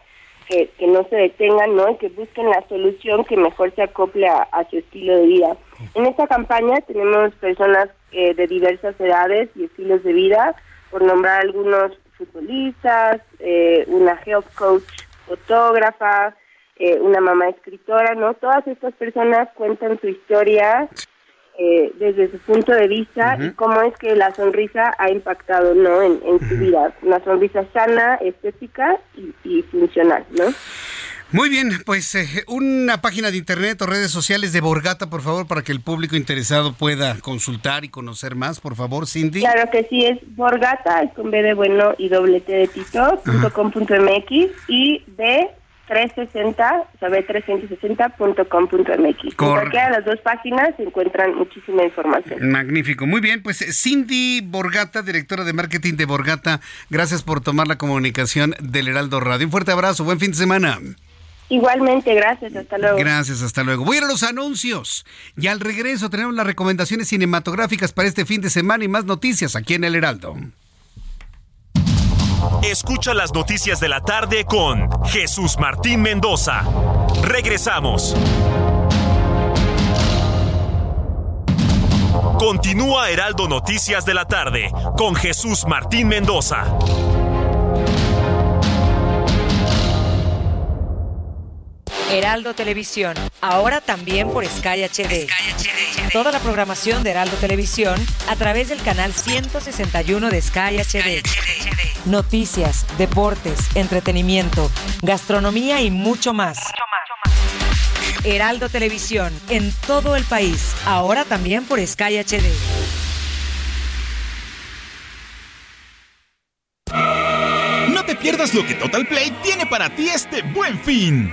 que, no se detengan, ¿no? Y que busquen la solución que mejor se acople a, su estilo de vida. En esta campaña tenemos personas eh, de diversas edades y estilos de vida, por nombrar algunos futbolistas, eh, una health coach fotógrafa, eh, una mamá escritora, ¿no? Todas estas personas cuentan su historia eh, desde su punto de vista y cómo es que la sonrisa ha impactado, ¿no? En, su vida. Una sonrisa sana, estética y, y funcional, ¿no? Muy bien, pues eh, una página de internet o redes sociales de Borgata, por favor, para que el público interesado pueda consultar y conocer más, por favor, Cindy. Claro que sí, es Borgata, es con B de bueno y doble T de Tito, punto MX y B 360, o sea, b360.com.mx. En cualquiera de las dos páginas se encuentran muchísima información. Magnífico. Muy bien, pues Cindy Borgata, directora de marketing de Borgata, gracias por tomar la comunicación del Heraldo Radio. Un fuerte abrazo, buen fin de semana. Igualmente, gracias, hasta luego. Gracias, hasta luego. Voy a ir a los anuncios y al regreso tenemos las recomendaciones cinematográficas para este fin de semana y más noticias aquí en el Heraldo. Escucha las noticias de la tarde con Jesús Martín Mendoza. Regresamos. Continúa Heraldo Noticias de la tarde con Jesús Martín Mendoza. Heraldo Televisión, ahora también por Sky HD. Toda la programación de Heraldo Televisión a través del canal 161 de Sky HD. Noticias, deportes, entretenimiento, gastronomía y mucho más. Heraldo Televisión, en todo el país, ahora también por Sky HD. No te pierdas lo que Total Play tiene para ti este buen fin.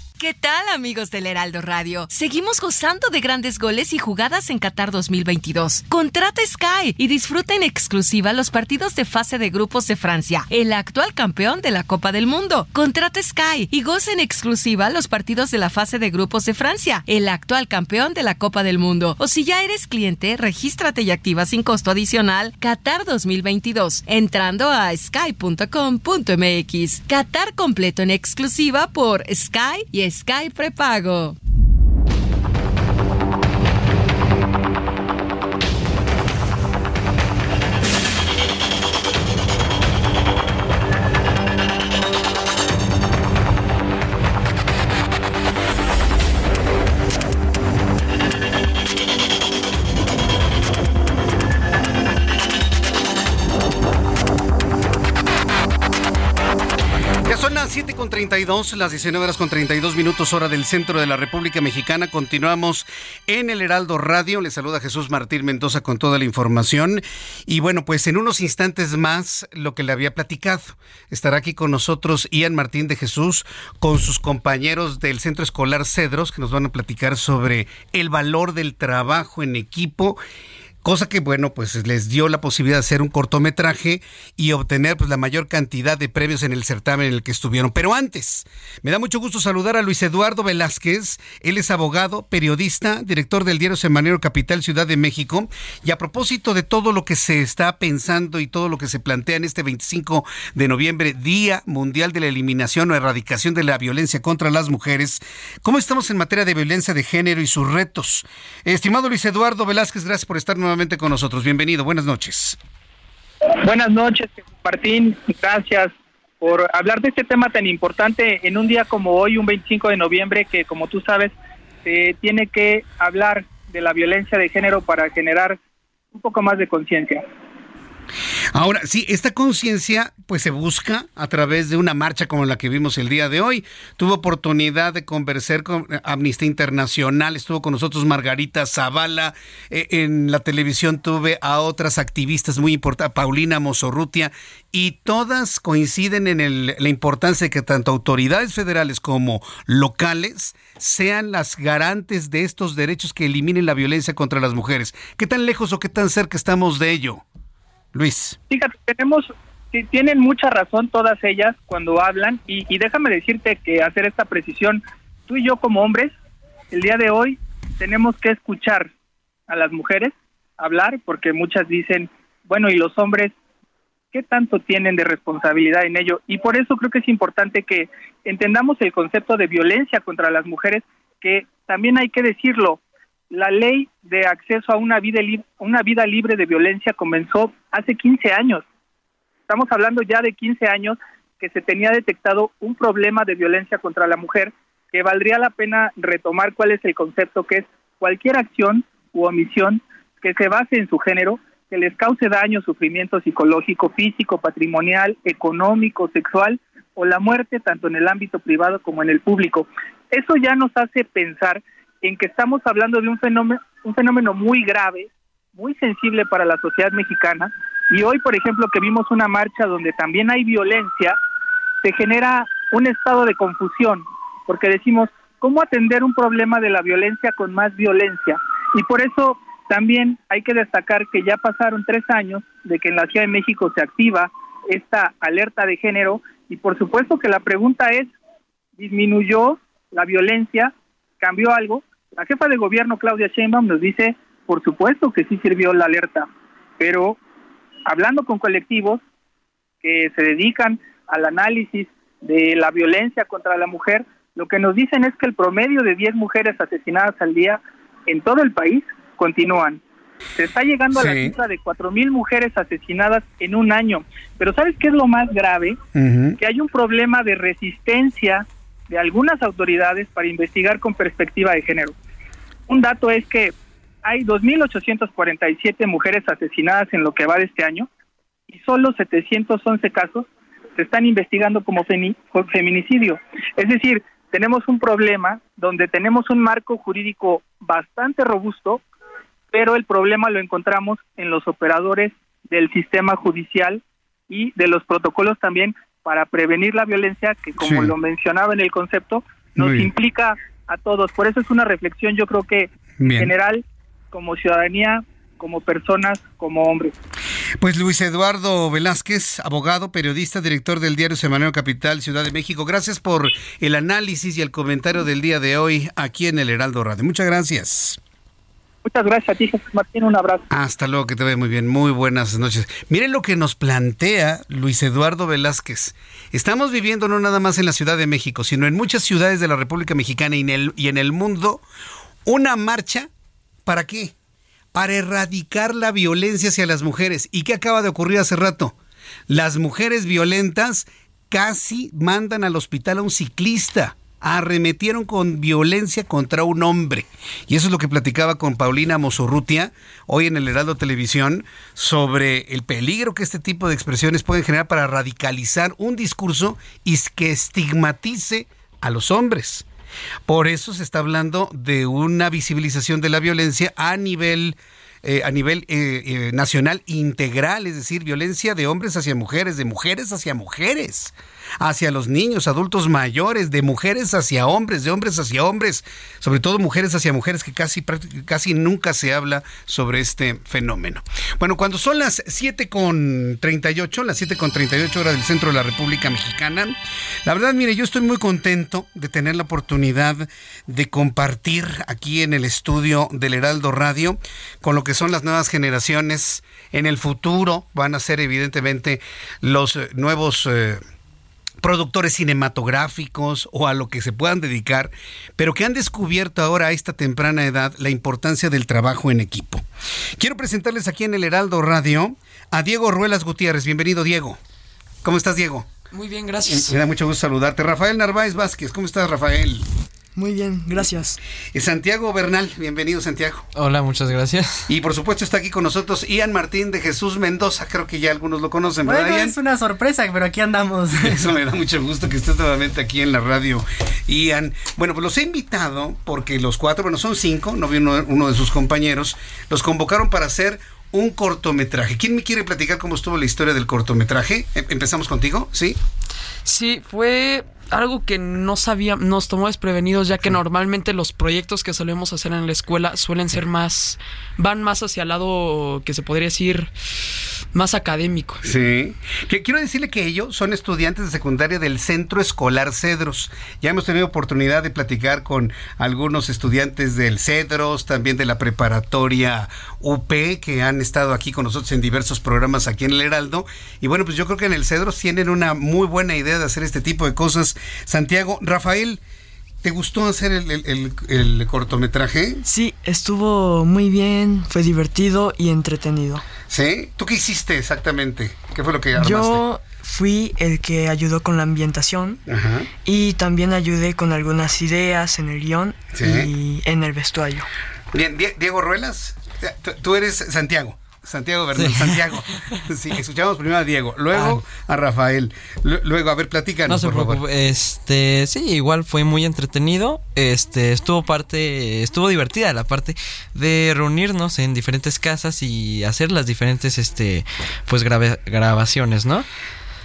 ¿Qué tal amigos del Heraldo Radio? Seguimos gozando de grandes goles y jugadas en Qatar 2022. Contrata Sky y disfruta en exclusiva los partidos de fase de grupos de Francia, el actual campeón de la Copa del Mundo. Contrata Sky y goza en exclusiva los partidos de la fase de grupos de Francia, el actual campeón de la Copa del Mundo. O si ya eres cliente, regístrate y activa sin costo adicional Qatar 2022 entrando a sky.com.mx. Qatar completo en exclusiva por Sky y Sky Prepago. 32, las 19 horas con 32 minutos, hora del centro de la República Mexicana. Continuamos en el Heraldo Radio. Le saluda Jesús Martín Mendoza con toda la información. Y bueno, pues en unos instantes más, lo que le había platicado. Estará aquí con nosotros Ian Martín de Jesús con sus compañeros del Centro Escolar Cedros, que nos van a platicar sobre el valor del trabajo en equipo cosa que bueno, pues les dio la posibilidad de hacer un cortometraje y obtener pues la mayor cantidad de premios en el certamen en el que estuvieron. Pero antes, me da mucho gusto saludar a Luis Eduardo Velázquez, él es abogado, periodista, director del diario Semanero Capital Ciudad de México, y a propósito de todo lo que se está pensando y todo lo que se plantea en este 25 de noviembre, Día Mundial de la Eliminación o Erradicación de la Violencia contra las Mujeres, ¿cómo estamos en materia de violencia de género y sus retos? Estimado Luis Eduardo Velázquez, gracias por estar con nosotros. Bienvenido, buenas noches. Buenas noches, Martín. Gracias por hablar de este tema tan importante en un día como hoy, un 25 de noviembre, que como tú sabes, se tiene que hablar de la violencia de género para generar un poco más de conciencia. Ahora, sí, esta conciencia pues se busca a través de una marcha como la que vimos el día de hoy. Tuve oportunidad de conversar con Amnistía Internacional, estuvo con nosotros Margarita Zavala, eh, en la televisión tuve a otras activistas muy importantes, Paulina Mosorrutia, y todas coinciden en la importancia de que tanto autoridades federales como locales sean las garantes de estos derechos que eliminen la violencia contra las mujeres. ¿Qué tan lejos o qué tan cerca estamos de ello? Luis. Fíjate, tenemos, tienen mucha razón todas ellas cuando hablan y, y déjame decirte que hacer esta precisión, tú y yo como hombres, el día de hoy tenemos que escuchar a las mujeres hablar porque muchas dicen, bueno, y los hombres, ¿qué tanto tienen de responsabilidad en ello? Y por eso creo que es importante que entendamos el concepto de violencia contra las mujeres, que también hay que decirlo, la ley de acceso a una vida, una vida libre de violencia comenzó hace 15 años. Estamos hablando ya de 15 años que se tenía detectado un problema de violencia contra la mujer que valdría la pena retomar cuál es el concepto que es cualquier acción u omisión que se base en su género que les cause daño, sufrimiento psicológico, físico, patrimonial, económico, sexual o la muerte tanto en el ámbito privado como en el público. Eso ya nos hace pensar en que estamos hablando de un fenómeno, un fenómeno muy grave, muy sensible para la sociedad mexicana, y hoy, por ejemplo, que vimos una marcha donde también hay violencia, se genera un estado de confusión, porque decimos, ¿cómo atender un problema de la violencia con más violencia? Y por eso también hay que destacar que ya pasaron tres años de que en la Ciudad de México se activa esta alerta de género, y por supuesto que la pregunta es, ¿disminuyó la violencia? ¿Cambió algo? La jefa de gobierno, Claudia Sheinbaum, nos dice, por supuesto que sí sirvió la alerta, pero hablando con colectivos que se dedican al análisis de la violencia contra la mujer, lo que nos dicen es que el promedio de 10 mujeres asesinadas al día en todo el país continúan. Se está llegando a la cifra de 4.000 mujeres asesinadas en un año. Pero ¿sabes qué es lo más grave? Que hay un problema de resistencia de algunas autoridades para investigar con perspectiva de género. Un dato es que hay 2.847 mujeres asesinadas en lo que va de este año y solo 711 casos se están investigando como feminicidio. Es decir, tenemos un problema donde tenemos un marco jurídico bastante robusto, pero el problema lo encontramos en los operadores del sistema judicial y de los protocolos también para prevenir la violencia, que como lo mencionaba en el concepto, nos implica a todos. Por eso es una reflexión, yo creo que en general, como ciudadanía, como personas, como hombres. Pues Luis Eduardo Velázquez, abogado, periodista, director del diario Semanario Capital, Ciudad de México. Gracias por el análisis y el comentario del día de hoy aquí en el Heraldo Radio. Muchas gracias. Muchas gracias a ti, Martín. Un abrazo. Hasta luego, que te vea muy bien. Muy buenas noches. Miren lo que nos plantea Luis Eduardo Velázquez. Estamos viviendo no nada más en la Ciudad de México, sino en muchas ciudades de la República Mexicana y en el, y en el mundo una marcha. ¿Para qué? Para erradicar la violencia hacia las mujeres. ¿Y qué acaba de ocurrir hace rato? Las mujeres violentas casi mandan al hospital a un ciclista arremetieron con violencia contra un hombre. Y eso es lo que platicaba con Paulina Mosurrutia hoy en el Heraldo Televisión sobre el peligro que este tipo de expresiones pueden generar para radicalizar un discurso y que estigmatice a los hombres. Por eso se está hablando de una visibilización de la violencia a nivel eh, a nivel eh, eh, nacional integral, es decir, violencia de hombres hacia mujeres, de mujeres hacia mujeres. Hacia los niños, adultos mayores, de mujeres hacia hombres, de hombres hacia hombres, sobre todo mujeres hacia mujeres, que casi, casi nunca se habla sobre este fenómeno. Bueno, cuando son las 7.38, las 7.38 horas del centro de la República Mexicana, la verdad, mire, yo estoy muy contento de tener la oportunidad de compartir aquí en el estudio del Heraldo Radio con lo que son las nuevas generaciones. En el futuro van a ser evidentemente los nuevos... Eh, productores cinematográficos o a lo que se puedan dedicar, pero que han descubierto ahora a esta temprana edad la importancia del trabajo en equipo. Quiero presentarles aquí en el Heraldo Radio a Diego Ruelas Gutiérrez. Bienvenido, Diego. ¿Cómo estás, Diego? Muy bien, gracias. Me da mucho gusto saludarte. Rafael Narváez Vázquez, ¿cómo estás, Rafael? Muy bien, gracias. Y Santiago Bernal, bienvenido Santiago. Hola, muchas gracias. Y por supuesto está aquí con nosotros Ian Martín de Jesús Mendoza, creo que ya algunos lo conocen, ¿verdad? Bueno, es una sorpresa, pero aquí andamos. *laughs* Eso me da mucho gusto que estés nuevamente aquí en la radio, Ian. Bueno, pues los he invitado porque los cuatro, bueno, son cinco, no vi uno, uno de sus compañeros, los convocaron para hacer un cortometraje. ¿Quién me quiere platicar cómo estuvo la historia del cortometraje? Em, empezamos contigo, ¿sí? Sí, fue algo que no sabía, nos tomó desprevenidos, ya que normalmente los proyectos que solemos hacer en la escuela suelen ser más, van más hacia el lado que se podría decir más académico. Sí. Que quiero decirle que ellos son estudiantes de secundaria del Centro Escolar Cedros. Ya hemos tenido oportunidad de platicar con algunos estudiantes del Cedros, también de la preparatoria UP, que han estado aquí con nosotros en diversos programas aquí en el Heraldo. Y bueno, pues yo creo que en el Cedros tienen una muy buena idea de hacer este tipo de cosas Santiago, Rafael, ¿Te gustó hacer el, cortometraje? Sí, estuvo muy bien, fue divertido y entretenido. ¿Sí? ¿Tú qué hiciste exactamente? ¿Qué fue lo que armaste? Yo fui el que ayudó con la ambientación y también ayudé con algunas ideas en el guion y en el vestuario. Bien, Diego Ruelas, tú eres Santiago. Santiago Bernal, Santiago. *laughs* Sí, escuchamos primero a Diego, luego ah. a Rafael. Luego, a ver, platícanos, no por favor. Este, sí, igual fue muy entretenido. Este, estuvo parte, estuvo divertida la parte de reunirnos en diferentes casas y hacer las diferentes, este, pues grabaciones, ¿no?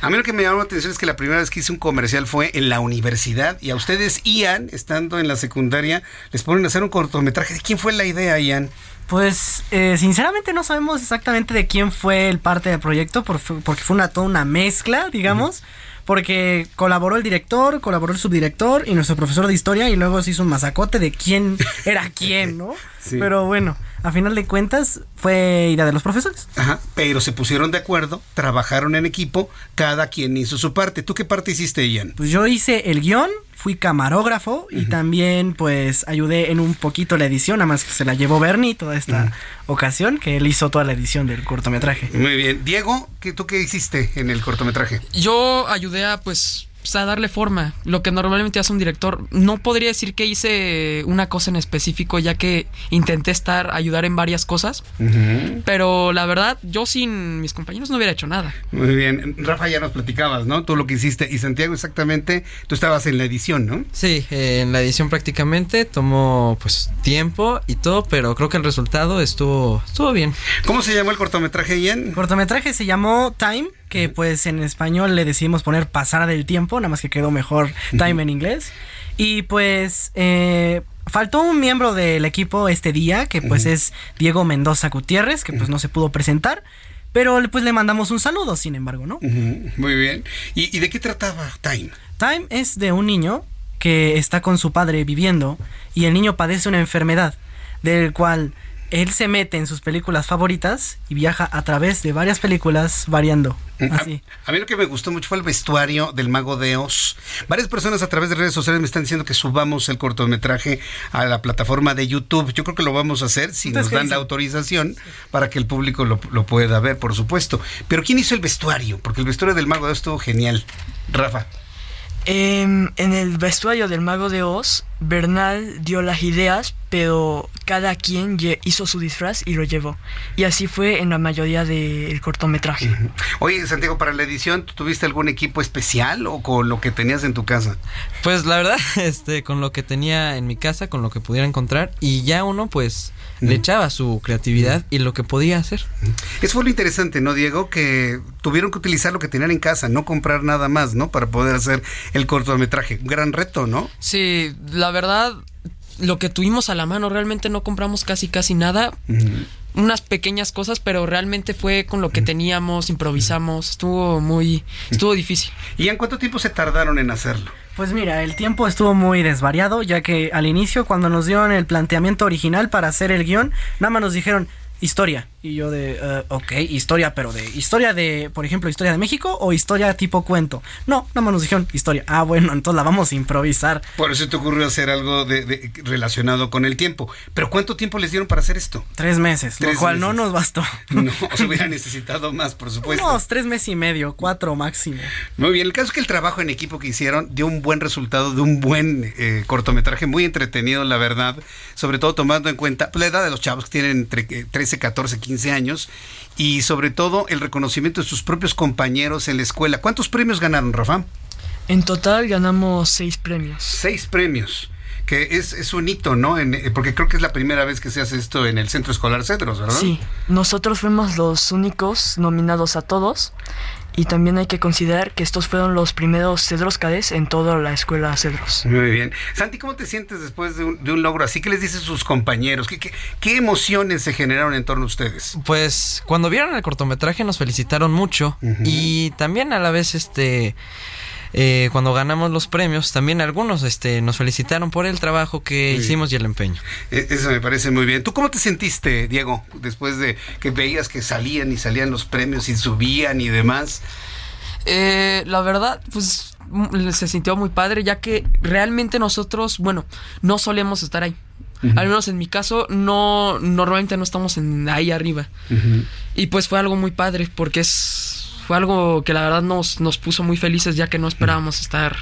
A mí lo que me llamó la atención es que la primera vez que hice un comercial fue en la universidad y a ustedes, Ian, estando en la secundaria, les ponen a hacer un cortometraje. ¿De quién fue la idea, Ian? Pues eh, sinceramente no sabemos exactamente de quién fue el parte del proyecto porque fue una toda una mezcla, digamos. Porque colaboró el director, colaboró el subdirector y nuestro profesor de historia y luego se hizo un masacote de quién era quién, ¿no? *laughs* Pero bueno, a final de cuentas fue idea de los profesores. Ajá, pero se pusieron de acuerdo, trabajaron en equipo, cada quien hizo su parte. ¿Tú qué parte hiciste, Ian? Pues yo hice el guion, fui camarógrafo y también pues ayudé en un poquito la edición, nada más que se la llevó Bernie toda esta ocasión, que él hizo toda la edición del cortometraje. Muy bien. Diego, ¿tú qué hiciste en el cortometraje? Yo ayudé a pues a darle forma, lo que normalmente hace un director. No podría decir que hice una cosa en específico, ya que intenté estar, ayudar en varias cosas, pero la verdad, yo sin mis compañeros no hubiera hecho nada. Muy bien, Rafa, ya nos platicabas, ¿no? Tú lo que hiciste, y Santiago exactamente, tú estabas en la edición, ¿no? Sí, eh, en la edición prácticamente tomó pues tiempo y todo, pero creo que el resultado estuvo, estuvo bien. ¿Cómo se llamó el cortometraje, Ian? El cortometraje se llamó Time que pues en español le decidimos poner pasar del tiempo, nada más que quedó mejor time en inglés. Y pues eh, faltó un miembro del equipo este día, que pues es Diego Mendoza Gutiérrez, que pues no se pudo presentar. Pero pues le mandamos un saludo, sin embargo, ¿no? Muy bien. ¿Y, de qué trataba Time? Time es de un niño que está con su padre viviendo y el niño padece una enfermedad, del cual él se mete en sus películas favoritas y viaja a través de varias películas variando. Mm, así. A, mí lo que me gustó mucho fue el vestuario del Mago de Oz. Varias personas a través de redes sociales me están diciendo que subamos el cortometraje a la plataforma de YouTube. Yo creo que lo vamos a hacer si nos dan la autorización para que el público lo, pueda ver, por supuesto. Pero ¿quién hizo el vestuario? Porque el vestuario del Mago de Oz estuvo genial. Rafa. Em, en el vestuario del Mago de Oz Bernal dio las ideas, pero cada quien hizo su disfraz y lo llevó. Y así fue en la mayoría del cortometraje. Oye, Santiago, para la edición, ¿tuviste algún equipo especial o con lo que tenías en tu casa? Pues la verdad, *laughs* este, con lo que tenía en mi casa, con lo que pudiera encontrar, y ya uno pues le echaba su creatividad y lo que podía hacer. Eso fue lo interesante, ¿no, Diego? Que tuvieron que utilizar lo que tenían en casa, no comprar nada más, ¿no? Para poder hacer el cortometraje. Un gran reto, ¿no? Sí, la verdad, lo que tuvimos a la mano, realmente no compramos casi, casi nada. Unas pequeñas cosas, pero realmente fue con lo que teníamos, improvisamos, estuvo muy, estuvo difícil. ¿Y en cuánto tiempo se tardaron en hacerlo? Pues mira, el tiempo estuvo muy desvariado, ya que al inicio, cuando nos dieron el planteamiento original para hacer el guion, nada más nos dijeron, historia. Y yo de, uh, ok, historia, pero de historia de, por ejemplo, historia de México o historia tipo cuento. No, nada más nos dijeron historia. Ah, bueno, *laughs* entonces la vamos a improvisar. Por eso te ocurrió hacer algo de, relacionado con el tiempo. Pero ¿cuánto tiempo les dieron para hacer esto? Tres meses, lo cual no nos bastó. *laughs* No, se hubiera necesitado más, por supuesto. Unos tres meses y medio, cuatro máximo. Muy bien, el caso es que el trabajo en equipo que hicieron dio un buen resultado de un buen eh, cortometraje, muy entretenido, la verdad. Sobre todo tomando en cuenta la edad de los chavos que tienen entre 13, 14, 15 años y sobre todo el reconocimiento de sus propios compañeros en la escuela. ¿Cuántos premios ganaron, Rafa? En total ganamos seis premios. Seis premios que es, es, un hito, ¿no? En, eh, porque creo que es la primera vez que se hace esto en el Centro Escolar Cedros, ¿verdad? Sí, nosotros fuimos los únicos nominados a todos y también hay que considerar que estos fueron los primeros Cedros Cadés en toda la escuela Cedros. Muy bien. Santi, ¿cómo te sientes después de un, logro así? ¿Qué les dicen sus compañeros? ¿Qué, ¿Qué, emociones se generaron en torno a ustedes? Pues cuando vieron el cortometraje nos felicitaron mucho y también a la vez este eh, cuando ganamos los premios, también algunos este, nos felicitaron por el trabajo que hicimos y el empeño. E, eso me parece muy bien. ¿Tú cómo te sentiste, Diego, después de que veías que salían y salían los premios y subían y demás? Eh, la verdad, pues se sintió muy padre, ya que realmente nosotros, bueno, no solemos estar ahí. Al menos en mi caso, no normalmente no estamos en ahí arriba. Y pues fue algo muy padre, porque es fue algo que la verdad nos, nos puso muy felices ya que no esperábamos estar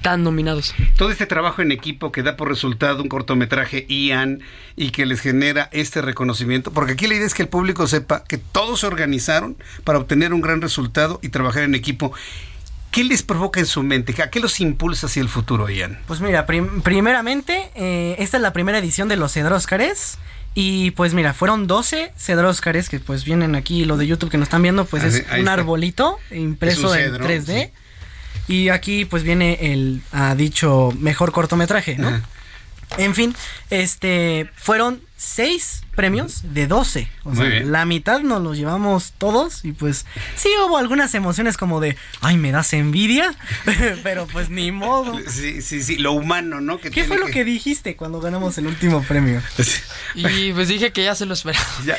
tan nominados. Todo este trabajo en equipo que da por resultado un cortometraje Ian y que les genera este reconocimiento, porque aquí la idea es que el público sepa que todos se organizaron para obtener un gran resultado y trabajar en equipo. ¿Qué les provoca en su mente? ¿A qué los impulsa hacia el futuro, Ian? Pues mira, primeramente, eh, esta es la primera edición de los Cedróscares. Y pues mira, fueron 12 cedróscares que pues vienen aquí, lo de YouTube que nos están viendo, pues es un arbolito impreso en 3D. Y aquí pues viene el ha dicho mejor cortometraje, ¿no? En fin, este fueron seis premios de 12. O sea, la mitad nos los llevamos todos y pues sí hubo algunas emociones como de, ay, me das envidia, *laughs* pero pues ni modo. Sí, sí, sí, lo humano, ¿no? ¿Qué fue lo que... dijiste cuando ganamos el último premio? y pues dije que ya se lo esperaba. Ya,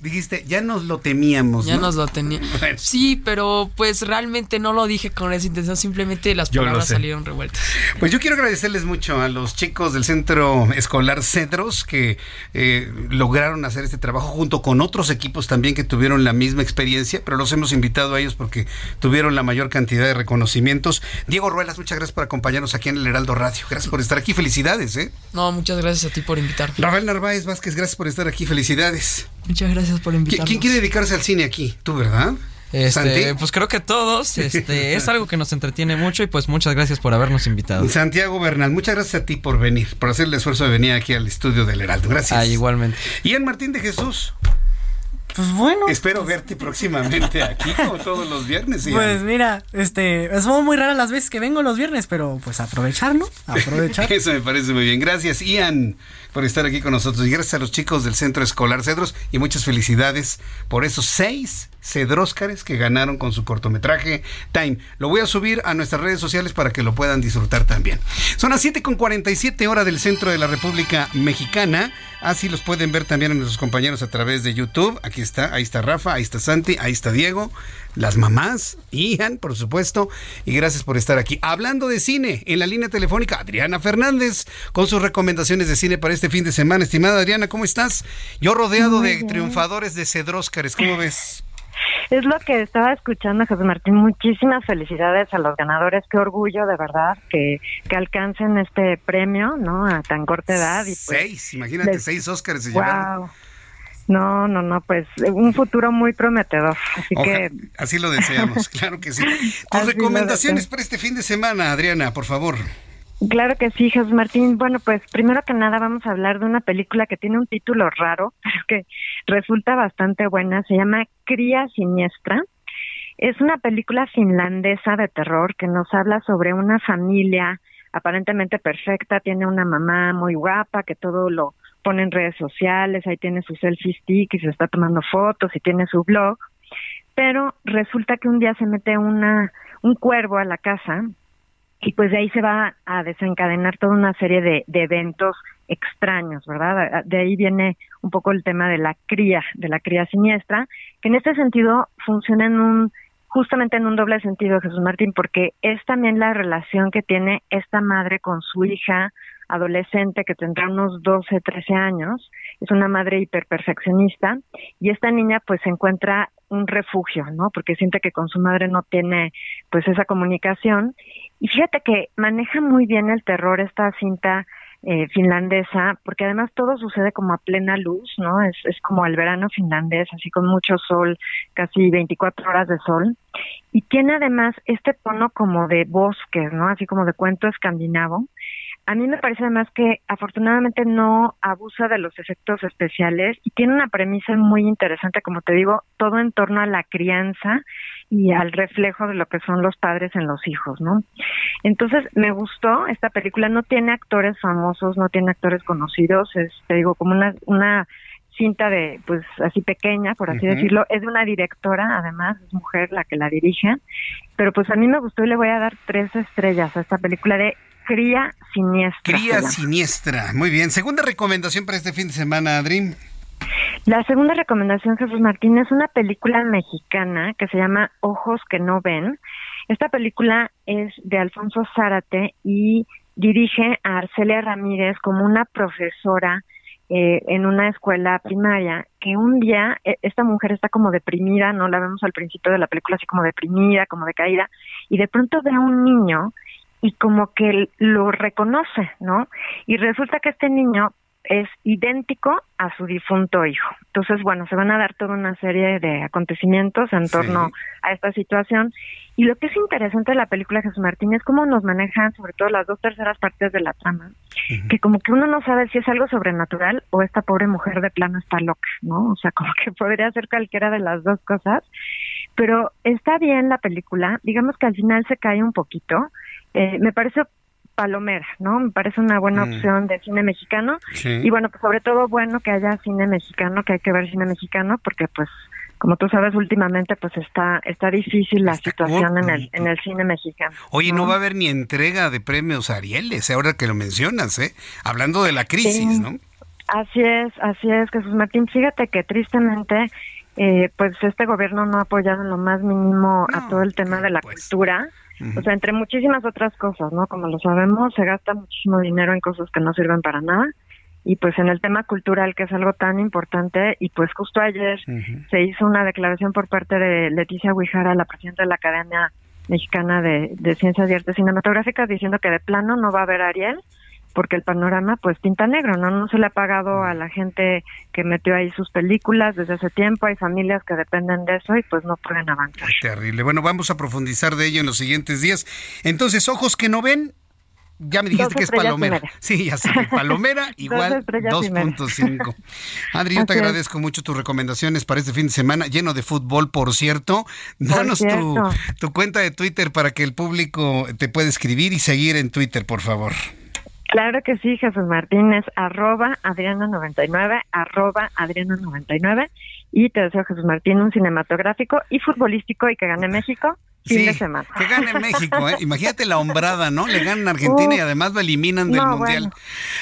dijiste, ya nos lo temíamos. Ya nos lo teníamos. *laughs* Sí, pero pues realmente no lo dije con esa intención, simplemente las palabras salieron revueltas. Pues yo quiero agradecerles mucho a los chicos del Centro Escolar Cedros que eh, lograron hacer este trabajo junto con otros equipos también que tuvieron la misma experiencia, pero los hemos invitado a ellos porque tuvieron la mayor cantidad de reconocimientos. Diego Ruelas, muchas gracias por acompañarnos aquí en el Heraldo Radio. Gracias por estar aquí. Felicidades, ¿eh? No, muchas gracias a ti por invitarme. Rafael Narváez Vázquez, gracias por estar aquí. Felicidades. Muchas gracias por invitarme. ¿Quién quiere dedicarse al cine aquí? Tú, ¿verdad? Este, pues creo que todos, *laughs* este, es algo que nos entretiene mucho y pues muchas gracias por habernos invitado. Santiago Bernal, muchas gracias a ti por venir, por hacer el esfuerzo de venir aquí al estudio del Heraldo. Gracias. Ah, igualmente. Y en Martín de Jesús. Pues bueno. Espero verte próximamente aquí como todos los viernes. Pues mira, este, son muy raras las veces que vengo los viernes, pero pues aprovechar, ¿no? Aprovechar. *laughs* Eso me parece muy bien. Gracias, Ian, por estar aquí con nosotros. Y gracias a los chicos del Centro Escolar Cedros y muchas felicidades por esos seis Cedróscares que ganaron con su cortometraje Time. Lo voy a subir a nuestras redes sociales para que lo puedan disfrutar también. Son las 7 con 47 horas del centro de la República Mexicana. Así los pueden ver también a nuestros compañeros a través de YouTube. Aquí está, ahí está Rafa, ahí está Santi, ahí está Diego, las mamás, Ian, por supuesto. Y gracias por estar aquí. Hablando de cine, en la línea telefónica, Adriana Fernández, con sus recomendaciones de cine para este fin de semana. Estimada Adriana, ¿cómo estás? Yo rodeado de triunfadores de Cedróscares, ¿cómo ves? Es lo que estaba escuchando, José Martín. Muchísimas felicidades a los ganadores. Qué orgullo, de verdad, que, que alcancen este premio, ¿no? A tan corta edad. Y pues, seis, imagínate, les- seis Óscares se Wow. llevaron. No, no, no, pues un futuro muy prometedor. Así que Así lo deseamos, *laughs* claro que sí. Tus Así recomendaciones para este fin de semana, Adriana, por favor. Claro que sí, Jesús Martín. Bueno, pues primero que nada vamos a hablar de una película que tiene un título raro, *laughs* pero que resulta bastante buena. Se llama Cría Siniestra. Es una película finlandesa de terror que nos habla sobre una familia aparentemente perfecta. Tiene una mamá muy guapa que todo lo pone en redes sociales. Ahí tiene su selfie stick y se está tomando fotos y tiene su blog. Pero resulta que un día se mete una un cuervo a la casa y pues de ahí se va a desencadenar toda una serie de, eventos extraños, ¿verdad? De ahí viene un poco el tema de la cría, de la cría siniestra, que en este sentido funciona en un justamente en un doble sentido, Jesús Martín, porque es también la relación que tiene esta madre con su hija adolescente que tendrá unos 12, 13 años, es una madre hiperperfeccionista y esta niña pues encuentra un refugio, ¿no? Porque siente que con su madre no tiene pues esa comunicación y fíjate que maneja muy bien el terror esta cinta eh, finlandesa, porque además todo sucede como a plena luz, ¿no? Es, es como el verano finlandés, así con mucho sol, casi 24 horas de sol. Y tiene además este tono como de bosques, ¿no? Así como de cuento escandinavo. A mí me parece además que afortunadamente no abusa de los efectos especiales y tiene una premisa muy interesante, como te digo, todo en torno a la crianza y al reflejo de lo que son los padres en los hijos, ¿no? Entonces me gustó esta película, no tiene actores famosos, no tiene actores conocidos, es, te digo, como una, una cinta de, pues así pequeña, por así decirlo, es de una directora, además, es mujer la que la dirige, pero pues a mí me gustó y le voy a dar tres estrellas a esta película de Cría Siniestra. Cría siniestra. Muy bien. Segunda recomendación para este fin de semana, Adri. La segunda recomendación, Jesús Martín, es una película mexicana que se llama Ojos que no ven. Esta película es de Alfonso Zárate y dirige a Arcelia Ramírez como una profesora eh, en una escuela primaria que un día eh, esta mujer está como deprimida, no la vemos al principio de la película así como deprimida, como decaída, y de pronto ve a un niño y como que lo reconoce, ¿no? Y resulta que este niño es idéntico a su difunto hijo. Entonces, bueno, se van a dar toda una serie de acontecimientos en torno a esta situación. Y lo que es interesante de la película Jesús Martín es cómo nos manejan, sobre todo las dos terceras partes de la trama, que como que uno no sabe si es algo sobrenatural o esta pobre mujer de plano está loca, ¿no? O sea, *laughs* como que podría ser cualquiera de las dos cosas. Pero está bien la película, digamos que al final se cae un poquito. Eh, me parece palomera, ¿no? Me parece una buena Mm. opción de cine mexicano. Sí. Y bueno, pues sobre todo bueno que haya cine mexicano, que hay que ver cine mexicano, porque pues como tú sabes últimamente pues está está difícil la situación en el en el cine mexicano. Oye, no va a haber ni entrega de premios Arieles, eh, ahora que lo mencionas, ¿eh? Hablando de la crisis, Sí. ¿no? Así es, así es, Jesús Martín. Fíjate que tristemente, eh, pues este gobierno no ha apoyado en lo más mínimo a todo el tema de la cultura. O sea, entre muchísimas otras cosas, ¿no? Como lo sabemos, se gasta muchísimo dinero en cosas que no sirven para nada. Y pues en el tema cultural, que es algo tan importante, y pues justo ayer se hizo una declaración por parte de Leticia Huijara, la presidenta de la Academia Mexicana de, de Ciencias y Artes Cinematográficas, diciendo que de plano no va a haber Ariel, porque el panorama pues pinta negro, ¿no? No se le ha pagado a la gente que metió ahí sus películas desde ese tiempo, hay familias que dependen de eso y pues no pueden avanzar. Terrible. Bueno, vamos a profundizar de ello en los siguientes días. Entonces, ojos que no ven, ya me dijiste que es Palomera. Sí, ya sé, *laughs* Palomera igual estrellas y media. 2.5. *laughs* Adri, yo te agradezco mucho tus recomendaciones para este fin de semana, lleno de fútbol, por cierto. Danos tu, cierto. tu cuenta de Twitter para que el público te pueda escribir y seguir en Twitter, por favor. Claro que sí, Jesús Martínez, arroba Adriana99, arroba Adriana99. Y te deseo, Jesús Martín, un cinematográfico y futbolístico y que gane México fin Sí, de semana. que gane México, ¿eh? *laughs* Imagínate la hombrada, ¿no? Le ganan a Argentina y además lo eliminan del No, Mundial.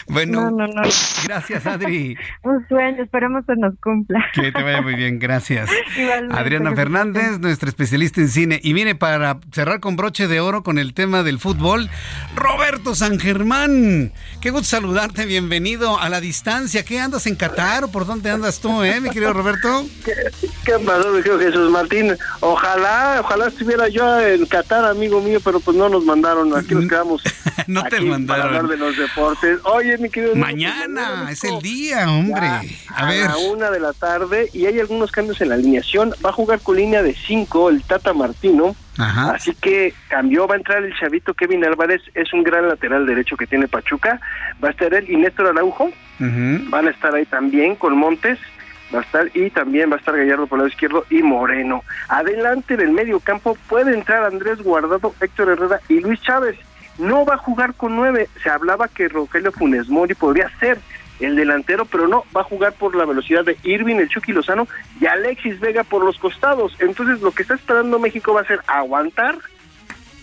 Bueno, No, no, no. gracias, Adri. *laughs* Un sueño, esperemos que nos cumpla. Que te vaya muy bien, gracias. *laughs* Igualmente, Adriana Fernández, nuestra especialista en cine. Y viene para cerrar con broche de oro con el tema del fútbol, Roberto San Germán. Qué gusto saludarte, bienvenido a la distancia. ¿Qué andas en Qatar o por dónde andas tú, eh, mi querido Roberto? ¿Qué pasó, mi querido Jesús Martín? Ojalá, ojalá estuviera yo en Qatar, amigo mío, pero pues no nos mandaron. Aquí nos quedamos. *laughs* no te mandaron. Para hablar de los deportes. Oye, mi querido. pues, Mañana es el día, hombre. ya, A ver. una de la tarde y hay algunos cambios en la alineación. Va a jugar con línea de cinco el Tata Martino. Ajá. Así que cambió, va a entrar el chavito Kevin Álvarez, es un gran lateral derecho que tiene Pachuca. Va a estar él y Néstor Araujo. Ujú. Van a estar ahí también con Montes. Va a estar y también va a estar Gallardo por el lado izquierdo y Moreno. Adelante en el medio campo puede entrar Andrés Guardado, Héctor Herrera y Luis Chávez. No va a jugar con nueve. Se hablaba que Rogelio Funes Mori podría ser el delantero, pero no, va a jugar por la velocidad de Irving, el Chucky Lozano y Alexis Vega por los costados. Entonces lo que está esperando México va a ser aguantar,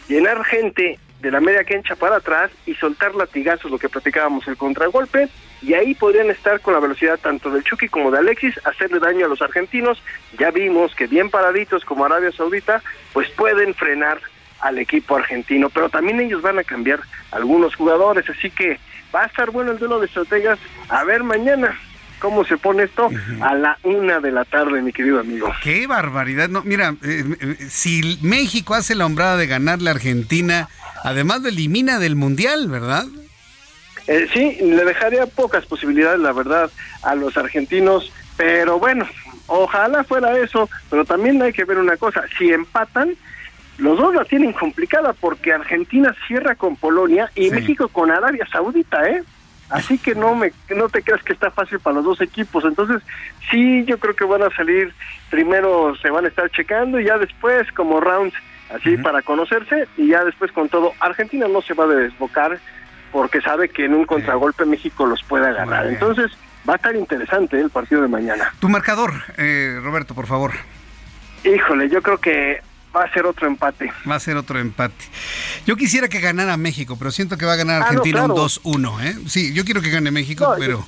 llenar gente de la media cancha para atrás y soltar latigazos, lo que platicábamos, el contragolpe, y ahí podrían estar con la velocidad tanto del Chucky como de Alexis, hacerle daño a los argentinos. Ya vimos que bien paraditos como Arabia Saudita, pues pueden frenar al equipo argentino, pero también ellos van a cambiar algunos jugadores, así que va a estar bueno el duelo de estrategas. A ver mañana cómo se pone esto a la una de la tarde, mi querido amigo. Qué barbaridad. No, mira, eh, eh, si México hace la hombrada de ganarle a Argentina, además lo elimina del Mundial, ¿verdad? Eh, sí, le dejaría pocas posibilidades, la verdad, a los argentinos, pero bueno, ojalá fuera eso, pero también hay que ver una cosa, si empatan, los dos la tienen complicada porque Argentina cierra con Polonia y México con Arabia Saudita, ¿eh? Así que no me no te creas que está fácil para los dos equipos. Entonces, sí, yo creo que van a salir primero se van a estar checando y ya después como rounds así para conocerse y ya después con todo Argentina no se va a desbocar porque sabe que en un contragolpe México los puede ganar. Entonces, va a estar interesante el partido de mañana. Tu marcador, eh, Roberto, por favor. Híjole, yo creo que va a ser otro empate. Va a ser otro empate. Yo quisiera que ganara México, pero siento que va a ganar Ah, no, Argentina claro. un 2-1, ¿eh? Sí, yo quiero que gane México, No, pero... Yo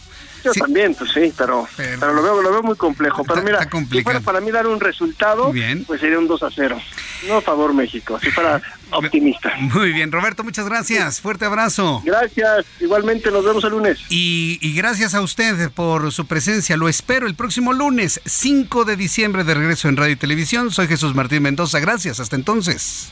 también, pues sí, pero, pero, lo, veo, lo veo muy complejo. Pero mira, si fuera para mí dar un resultado, Bien. pues sería un 2 a 0. No a favor México, si fuera *laughs* optimista. Muy bien, Roberto, muchas gracias. Fuerte abrazo. Gracias, igualmente nos vemos el lunes. Y, y gracias a usted por su presencia. Lo espero el próximo lunes, 5 de diciembre, de regreso en Radio y Televisión. Soy Jesús Martín Mendoza. Gracias, hasta entonces.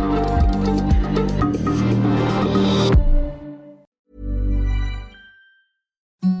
Mm-hmm.